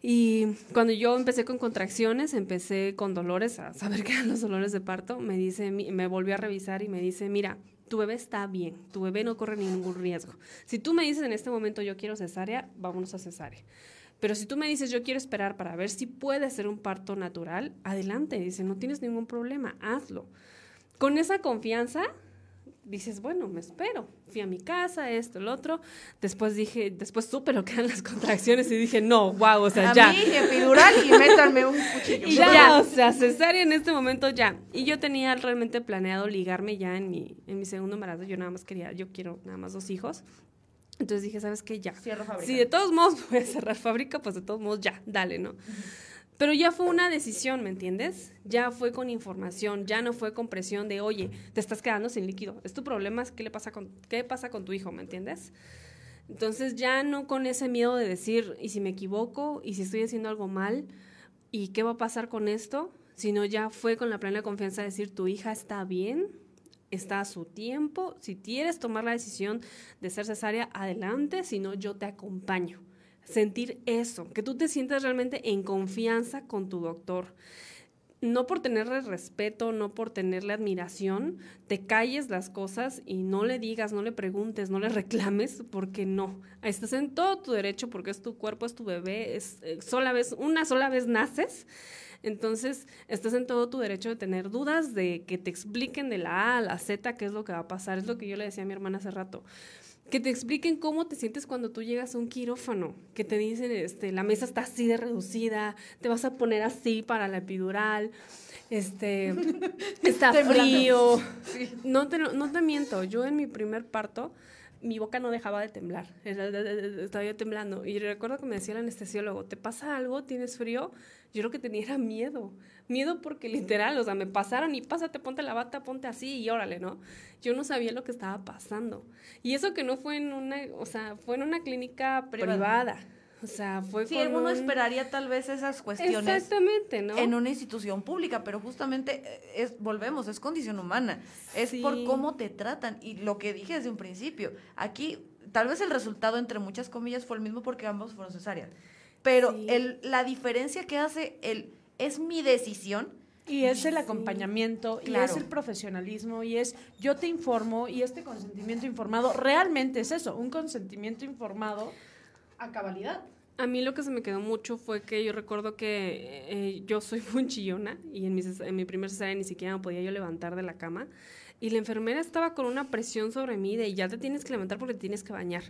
Y cuando yo empecé con contracciones, empecé con dolores, a saber *laughs* qué eran los dolores de parto, me dice, me volvió a revisar y me dice, mira, tu bebé está bien, tu bebé no corre ningún riesgo. Si tú me dices en este momento yo quiero cesárea, vámonos a cesárea. Pero si tú me dices yo quiero esperar para ver si puede ser un parto natural, adelante, dice, no tienes ningún problema, hazlo. Con esa confianza, dices, bueno, me espero. Fui a mi casa, esto, el otro. Después dije, después supe lo que eran las contracciones y dije, no, wow, o sea, a ya. mí, epidural y métanme un cuchillo. Y ya, o sea, cesárea en este momento ya. Y yo tenía realmente planeado ligarme ya en mi, en mi segundo embarazo. Yo nada más quería, yo quiero nada más dos hijos. Entonces dije, ¿sabes qué? Ya. Cierro fábrica. Si de todos modos *laughs* voy a cerrar fábrica, pues de todos modos ya, dale, ¿no? Pero ya fue una decisión, ¿me entiendes? Ya fue con información, ya no fue con presión de, oye, te estás quedando sin líquido. Es tu problema, ¿qué le pasa con, qué pasa con tu hijo, ¿me entiendes? Entonces ya no con ese miedo de decir, ¿y si me equivoco? ¿Y si estoy haciendo algo mal? ¿Y qué va a pasar con esto? Sino ya fue con la plena confianza de decir, tu hija está bien, está a su tiempo. Si quieres tomar la decisión de ser cesárea, adelante, si no, yo te acompaño. Sentir eso, que tú te sientas realmente en confianza con tu doctor. No por tenerle respeto, no por tenerle admiración, te calles las cosas y no le digas, no le preguntes, no le *laughs* reclames, porque no. Estás en todo tu derecho, porque es tu cuerpo, es tu bebé, es eh, sola vez, una sola vez naces. Entonces, estás en todo tu derecho de tener dudas, de que te expliquen de la A a la Z qué es lo que va a pasar. Es lo que yo le decía a mi hermana hace rato. Que te expliquen cómo te sientes cuando tú llegas a un quirófano. Que te dicen, este, la mesa está así de reducida, te vas a poner así para la epidural, este, *laughs* está frío. No, te, no te miento, yo en mi primer parto, mi boca no dejaba de temblar. Estaba yo temblando. Y recuerdo que me decía el anestesiólogo, ¿te pasa algo? ¿Tienes frío? Yo lo que tenía era miedo. Miedo porque literal, o sea, me pasaron y pásate, ponte la bata, ponte así y órale, ¿no? Yo no sabía lo que estaba pasando. Y eso que no fue en una, o sea, fue en una clínica Privada. privada. O sea, fue Sí, con uno un- esperaría tal vez esas cuestiones Exactamente, ¿no? en una institución pública, pero justamente eh, es, volvemos, es condición humana, es Sí. por cómo te tratan y lo que dije desde un principio. Aquí tal vez el resultado entre muchas comillas fue el mismo porque ambos fueron cesáreas, pero Sí. el, la diferencia que hace el es mi decisión. Y es el Sí. acompañamiento, y Claro. es el profesionalismo, y es yo te informo, y este consentimiento informado realmente es eso, un consentimiento informado a cabalidad. A mí lo que se me quedó mucho fue que yo recuerdo que eh, yo soy *laughs* muy chillona y en mi, en mi primer cesárea ni siquiera me podía yo levantar de la cama y la enfermera estaba con una presión sobre mí de ya te tienes que levantar porque te tienes que bañar.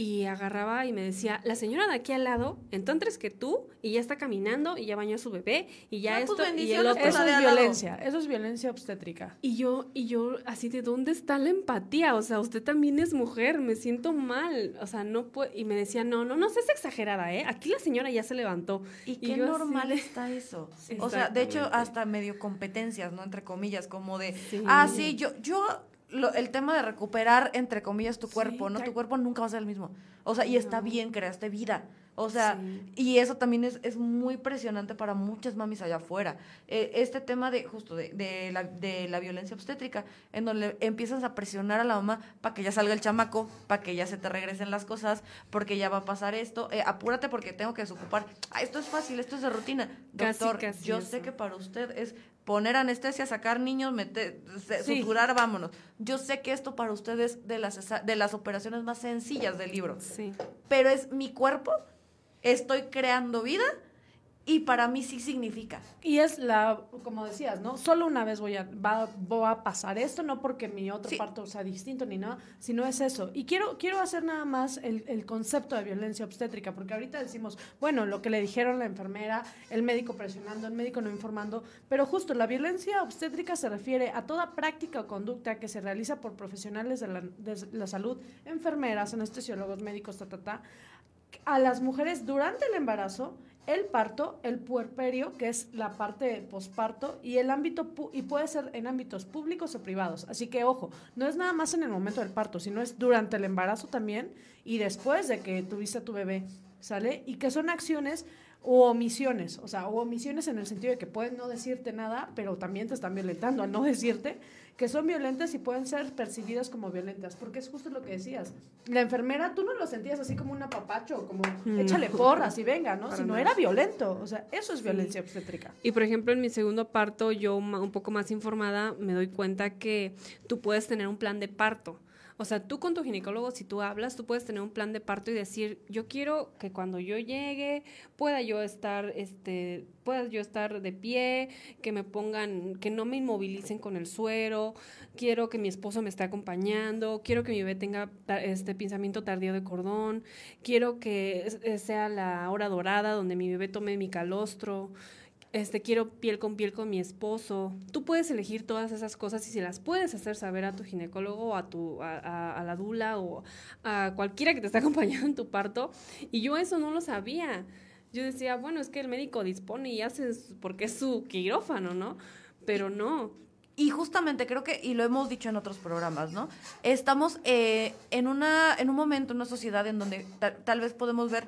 Y agarraba y me decía, la señora de aquí al lado, entonces que tú, y ya está caminando, y ya bañó a su bebé, y ya Ah, esto, pues, y el otro. Eso es violencia, eso es violencia obstétrica. Y yo, y yo, así de dónde está la empatía, o sea, usted también es mujer, me siento mal, o sea, no puede, y me decía, no, no, no seas exagerada, ¿eh? Aquí la señora ya se levantó. Y qué yo normal está eso. *laughs* O sea, de hecho, hasta medio competencias, ¿no? Entre comillas, como de, Sí. ah, sí, yo, yo, lo- el tema de recuperar, entre comillas, tu cuerpo, ¿no? Tu cuerpo nunca va a ser el mismo. O sea, y está bien, creaste vida. O sea, Sí. y eso también es, es muy presionante para muchas mamis allá afuera. Eh, este tema de, justo, de, de la, de la violencia obstétrica, en donde empiezas a presionar a la mamá para que ya salga el chamaco, para que ya se te regresen las cosas, porque ya va a pasar esto, eh, apúrate porque tengo que desocupar. Ah, esto es fácil, esto es de rutina. Casi, Doctor, casi yo eso. sé que para usted es poner anestesia, sacar niños, meter, Sí. suturar, vámonos. Yo sé que esto para usted es de las, de las operaciones más sencillas del libro Sí. pero es mi cuerpo, estoy creando vida y para mí sí significa. Y es la, como decías, ¿no? Solo una vez voy a, va, va a pasar esto, no porque mi otro Sí. parto sea distinto ni nada, sino es eso. Y quiero, quiero hacer nada más el, el concepto de violencia obstétrica, porque ahorita decimos, bueno, lo que le dijeron la enfermera, el médico presionando, el médico no informando, pero justo la violencia obstétrica se refiere a toda práctica o conducta que se realiza por profesionales de la, de la salud, enfermeras, anestesiólogos, médicos, ta, ta, ta, a las mujeres durante el embarazo, el parto, el puerperio, que es la parte de posparto, y el ámbito y puede ser en ámbitos públicos o privados. Así que ojo, no es nada más en el momento del parto, sino es durante el embarazo también y después de que tuviste a tu bebé, ¿sale? Y que son acciones o omisiones, o sea, o omisiones en el sentido de que pueden no decirte nada, pero también te están violentando al no decirte, que son violentas y pueden ser percibidas como violentas, porque es justo lo que decías. La enfermera, tú no lo sentías así como un apapacho, como Mm. échale porras y venga, ¿no? Sino era violento, o sea, eso es Sí. violencia obstétrica. Y por ejemplo, en mi segundo parto, yo un poco más informada, me doy cuenta que tú puedes tener un plan de parto. O sea, tú con tu ginecólogo, si tú hablas, tú puedes tener un plan de parto y decir, yo quiero que cuando yo llegue pueda yo estar, este, pueda yo estar de pie, que me pongan, que no me inmovilicen con el suero, quiero que mi esposo me esté acompañando, quiero que mi bebé tenga este pensamiento tardío de cordón, quiero que sea la hora dorada donde mi bebé tome mi calostro, este, quiero piel con piel con mi esposo. Tú puedes elegir todas esas cosas y si las puedes hacer saber a tu ginecólogo a, tu, a, la dula o a cualquiera que te esté *laughs* acompañando en tu parto. Y yo eso no lo sabía. Yo decía, bueno, es que el médico dispone y hace porque es su quirófano, ¿no? Pero no. Y justamente creo que, y lo hemos dicho en otros programas, ¿no? Estamos eh, en, una, en un momento, en una sociedad en donde ta- tal vez podemos ver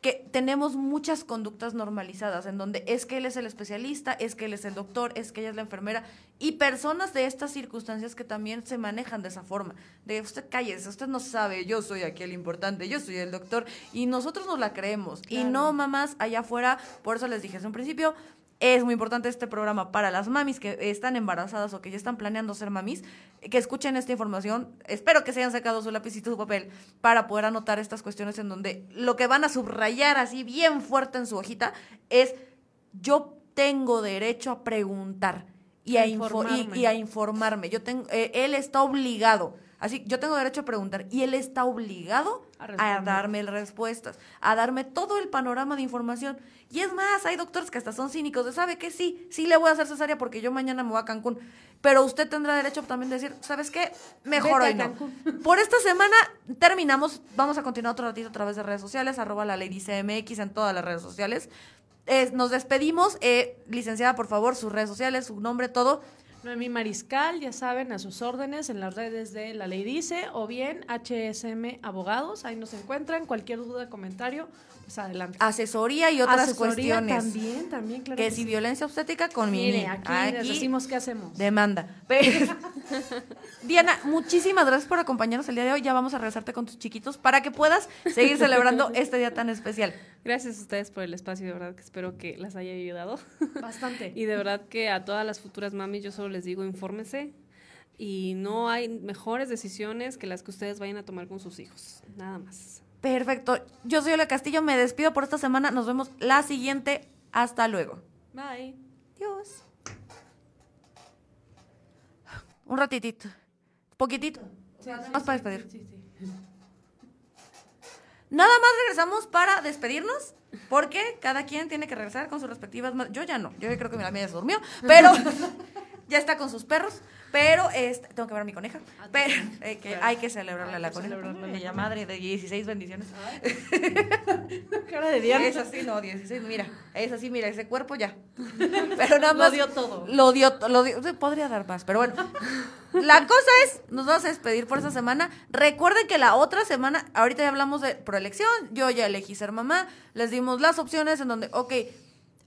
que tenemos muchas conductas normalizadas, en donde es que él es el especialista, es que él es el doctor, es que ella es la enfermera, y personas de estas circunstancias que también se manejan de esa forma, de usted cállese, usted no sabe, yo soy aquí el importante, yo soy el doctor, y nosotros nos la creemos, y no mamás allá afuera, por eso les dije desde un principio, es muy importante este programa para las mamis que están embarazadas o que ya están planeando ser mamis, que escuchen esta información. Espero que se hayan sacado su lápiz y su papel para poder anotar estas cuestiones en donde lo que van a subrayar así bien fuerte en su hojita es yo tengo derecho a preguntar y a, A info- y- informarme. y a informarme. Yo tengo, eh, él está obligado. Así, yo tengo derecho a preguntar y él está obligado A darme respuestas, a darme todo el panorama de información. Y es más, hay doctores que hasta son cínicos de, ¿sabe qué? Sí, sí le voy a hacer cesárea porque yo mañana me voy a Cancún. Pero usted tendrá derecho también de decir, ¿sabes qué? Mejor Vete hoy no. *laughs* Por esta semana terminamos. Vamos a continuar otro ratito a través de redes sociales, arroba la ley CMX en todas las redes sociales. Eh, nos despedimos. Eh, licenciada, por favor, sus redes sociales, su nombre, todo. Noemí Mariscal, ya saben, a sus órdenes en las redes de La Ley Dice o bien HSM Abogados, ahí nos encuentran. Cualquier duda, comentario, pues adelante. Asesoría y otras Asesoría cuestiones. También, también, claro. que que si sí. violencia obstétrica con mi Mire, niña. aquí, les decimos qué hacemos. Demanda. Pero- *laughs* Diana, muchísimas gracias por acompañarnos el día de hoy. Ya vamos a regresarte con tus chiquitos para que puedas seguir celebrando *laughs* este día tan especial. Gracias a ustedes por el espacio, de verdad que espero que las haya ayudado. Bastante. *laughs* Y de verdad que a todas las futuras mamis yo solo les digo, infórmense. Y no hay mejores decisiones que las que ustedes vayan a tomar con sus hijos. Nada más. Perfecto. Yo soy Ola Castillo, me despido por esta semana. Nos vemos la siguiente. Hasta luego. Bye. Dios. Un ratitito. Poquitito. Más para despedir. Sí, sí. *laughs* Nada más regresamos para despedirnos, porque cada quien tiene que regresar con sus respectivas. Yo ya no, yo creo que mi amiga ya se durmió, pero *laughs* ya está con sus perros. Pero este, tengo que ver a mi coneja. Ah, pero eh, que hay que celebrarle a la coneja. Ella madre de 16 bendiciones. *laughs* Cara de Diana. Es así, no, 16. Mira, es así, mira, ese cuerpo ya. *laughs* Pero nada más. Lo dio todo. Lo dio, lo dio. Podría dar más, pero bueno. *laughs* La cosa es, nos vamos a despedir por esta semana. Recuerden que la otra semana, ahorita ya hablamos de proelección. Yo ya elegí ser mamá. Les dimos las opciones en donde, ok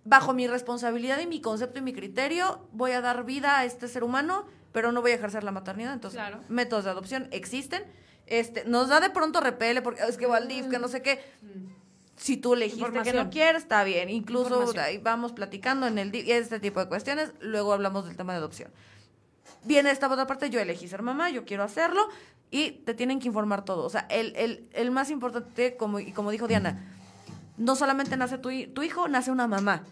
bajo mi responsabilidad y mi concepto y mi criterio, voy a dar vida a este ser humano pero no voy a ejercer la maternidad. Entonces, métodos de adopción existen. Este, nos da de pronto repele porque es que Valdif, que no sé qué. Mm. Si tú le dijiste que no quieres, está bien. Incluso ahí vamos platicando en el este tipo de cuestiones. Luego hablamos del tema de adopción. Viene esta otra parte, yo elegí ser mamá, yo quiero hacerlo y te tienen que informar todo. O sea, el, el, el más importante, como, y como dijo Diana, no solamente nace tu, tu hijo, nace una mamá.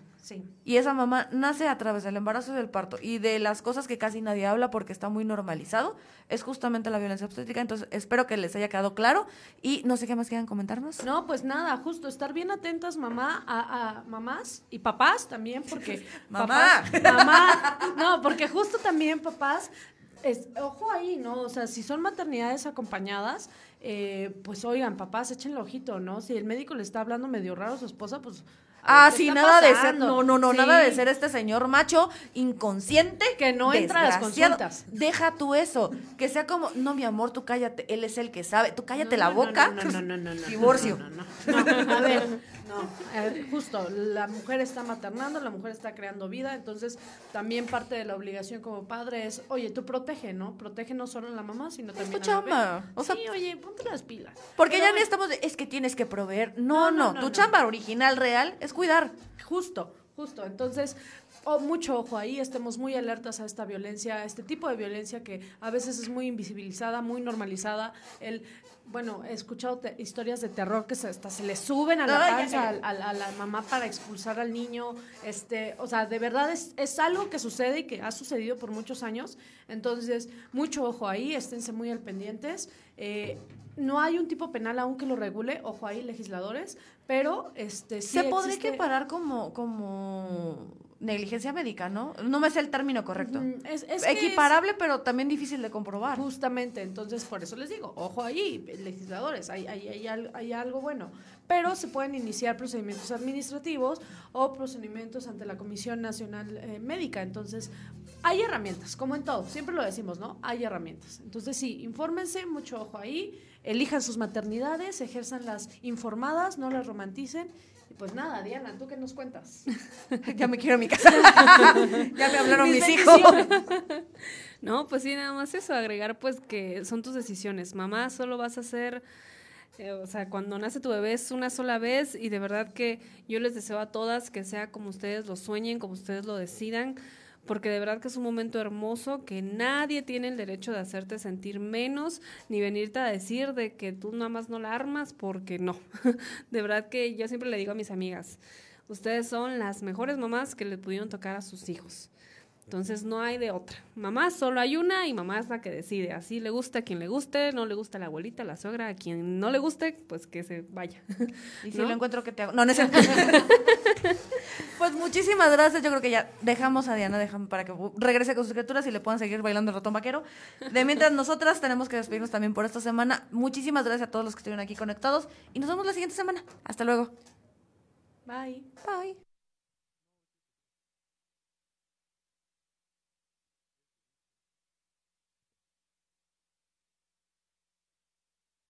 Y esa mamá nace a través del embarazo y del parto. Y de las cosas que casi nadie habla porque está muy normalizado, es justamente la violencia obstétrica. Entonces, espero que les haya quedado claro. Y no sé qué más quieran comentarnos. No, pues nada, justo estar bien atentas, mamá, a, mamás y papás también, porque. *laughs* mamá. mamá. No, porque justo también papás. Es, ojo ahí, ¿no? O sea, si son maternidades acompañadas, eh, pues oigan, papás, échenle ojito, ¿no? Si el médico le está hablando medio raro a su esposa, pues Ah, sí, nada de ser, no, no, no, nada de ser este señor macho inconsciente. Que no entra a las consultas. Deja tú eso, que sea como, no, mi amor, tú cállate, él es el que sabe, tú cállate la boca. No, no, no, no, no, Divorcio. A ver, no, eh, justo, la mujer está maternando, la mujer está creando vida, entonces también parte de la obligación como padre es, oye, tú protege, ¿no? Protege no solo a la mamá, sino también a la chamba. O sea, sí, oye, ponte las pilas. Porque ya no estamos de, es que tienes que proveer. No, no, tu chamba original, real, es cuidar. Justo, justo. Entonces, oh, mucho ojo ahí, estemos muy alertas a esta violencia, a este tipo de violencia que a veces es muy invisibilizada, muy normalizada. El bueno, he escuchado historias de terror que hasta se le suben a la panza a, la mamá para expulsar al niño. Este, o sea, de verdad es, es, algo que sucede y que ha sucedido por muchos años. Entonces, mucho ojo ahí, esténse muy al pendientes. Eh, no hay un tipo penal aún que lo regule, ojo ahí, legisladores, pero este sí se podría equiparar como como negligencia médica, ¿no? No me sé el término correcto. Es, Equiparable, pero también difícil de comprobar. Justamente, entonces por eso les digo, ojo ahí, legisladores, hay, hay, hay, algo bueno. Pero se pueden iniciar procedimientos administrativos o procedimientos ante la Comisión Nacional eh, Médica. Entonces, hay herramientas, como en todo, siempre lo decimos, ¿no? Hay herramientas. Entonces, sí, infórmense, mucho ojo ahí, elijan sus maternidades, ejerzan las informadas, no las romanticen pues nada, Diana, ¿tú qué nos cuentas? *laughs* ya me quiero a mi casa. *laughs* ya me hablaron mis, hijos. no, pues sí, nada más eso, agregar pues que son tus decisiones. Mamá, solo vas a hacer... Eh, o sea, cuando nace tu bebé es una sola vez y de verdad que yo les deseo a todas que sea como ustedes lo sueñen, como ustedes lo decidan, porque de verdad que es un momento hermoso que nadie tiene el derecho de hacerte sentir menos ni venirte a decir de que tú nada más no la armas porque no. *laughs* de verdad que yo siempre le digo a mis amigas, ustedes son las mejores mamás que le pudieron tocar a sus hijos. Entonces no hay de otra. Mamá solo hay una y mamá es la que decide. Así le gusta a quien le guste, no le gusta a la abuelita, a la suegra, a quien no le guste, pues que se vaya. Y si *laughs* lo encuentro, que te hago? No, no es *laughs* Pues muchísimas gracias. Yo creo que ya dejamos a Diana para que regrese con sus criaturas y le puedan seguir bailando el ratón vaquero. De mientras nosotras tenemos que despedirnos también por esta semana. Muchísimas gracias a todos los que estuvieron aquí conectados y nos vemos la siguiente semana. Hasta luego. Bye. Bye.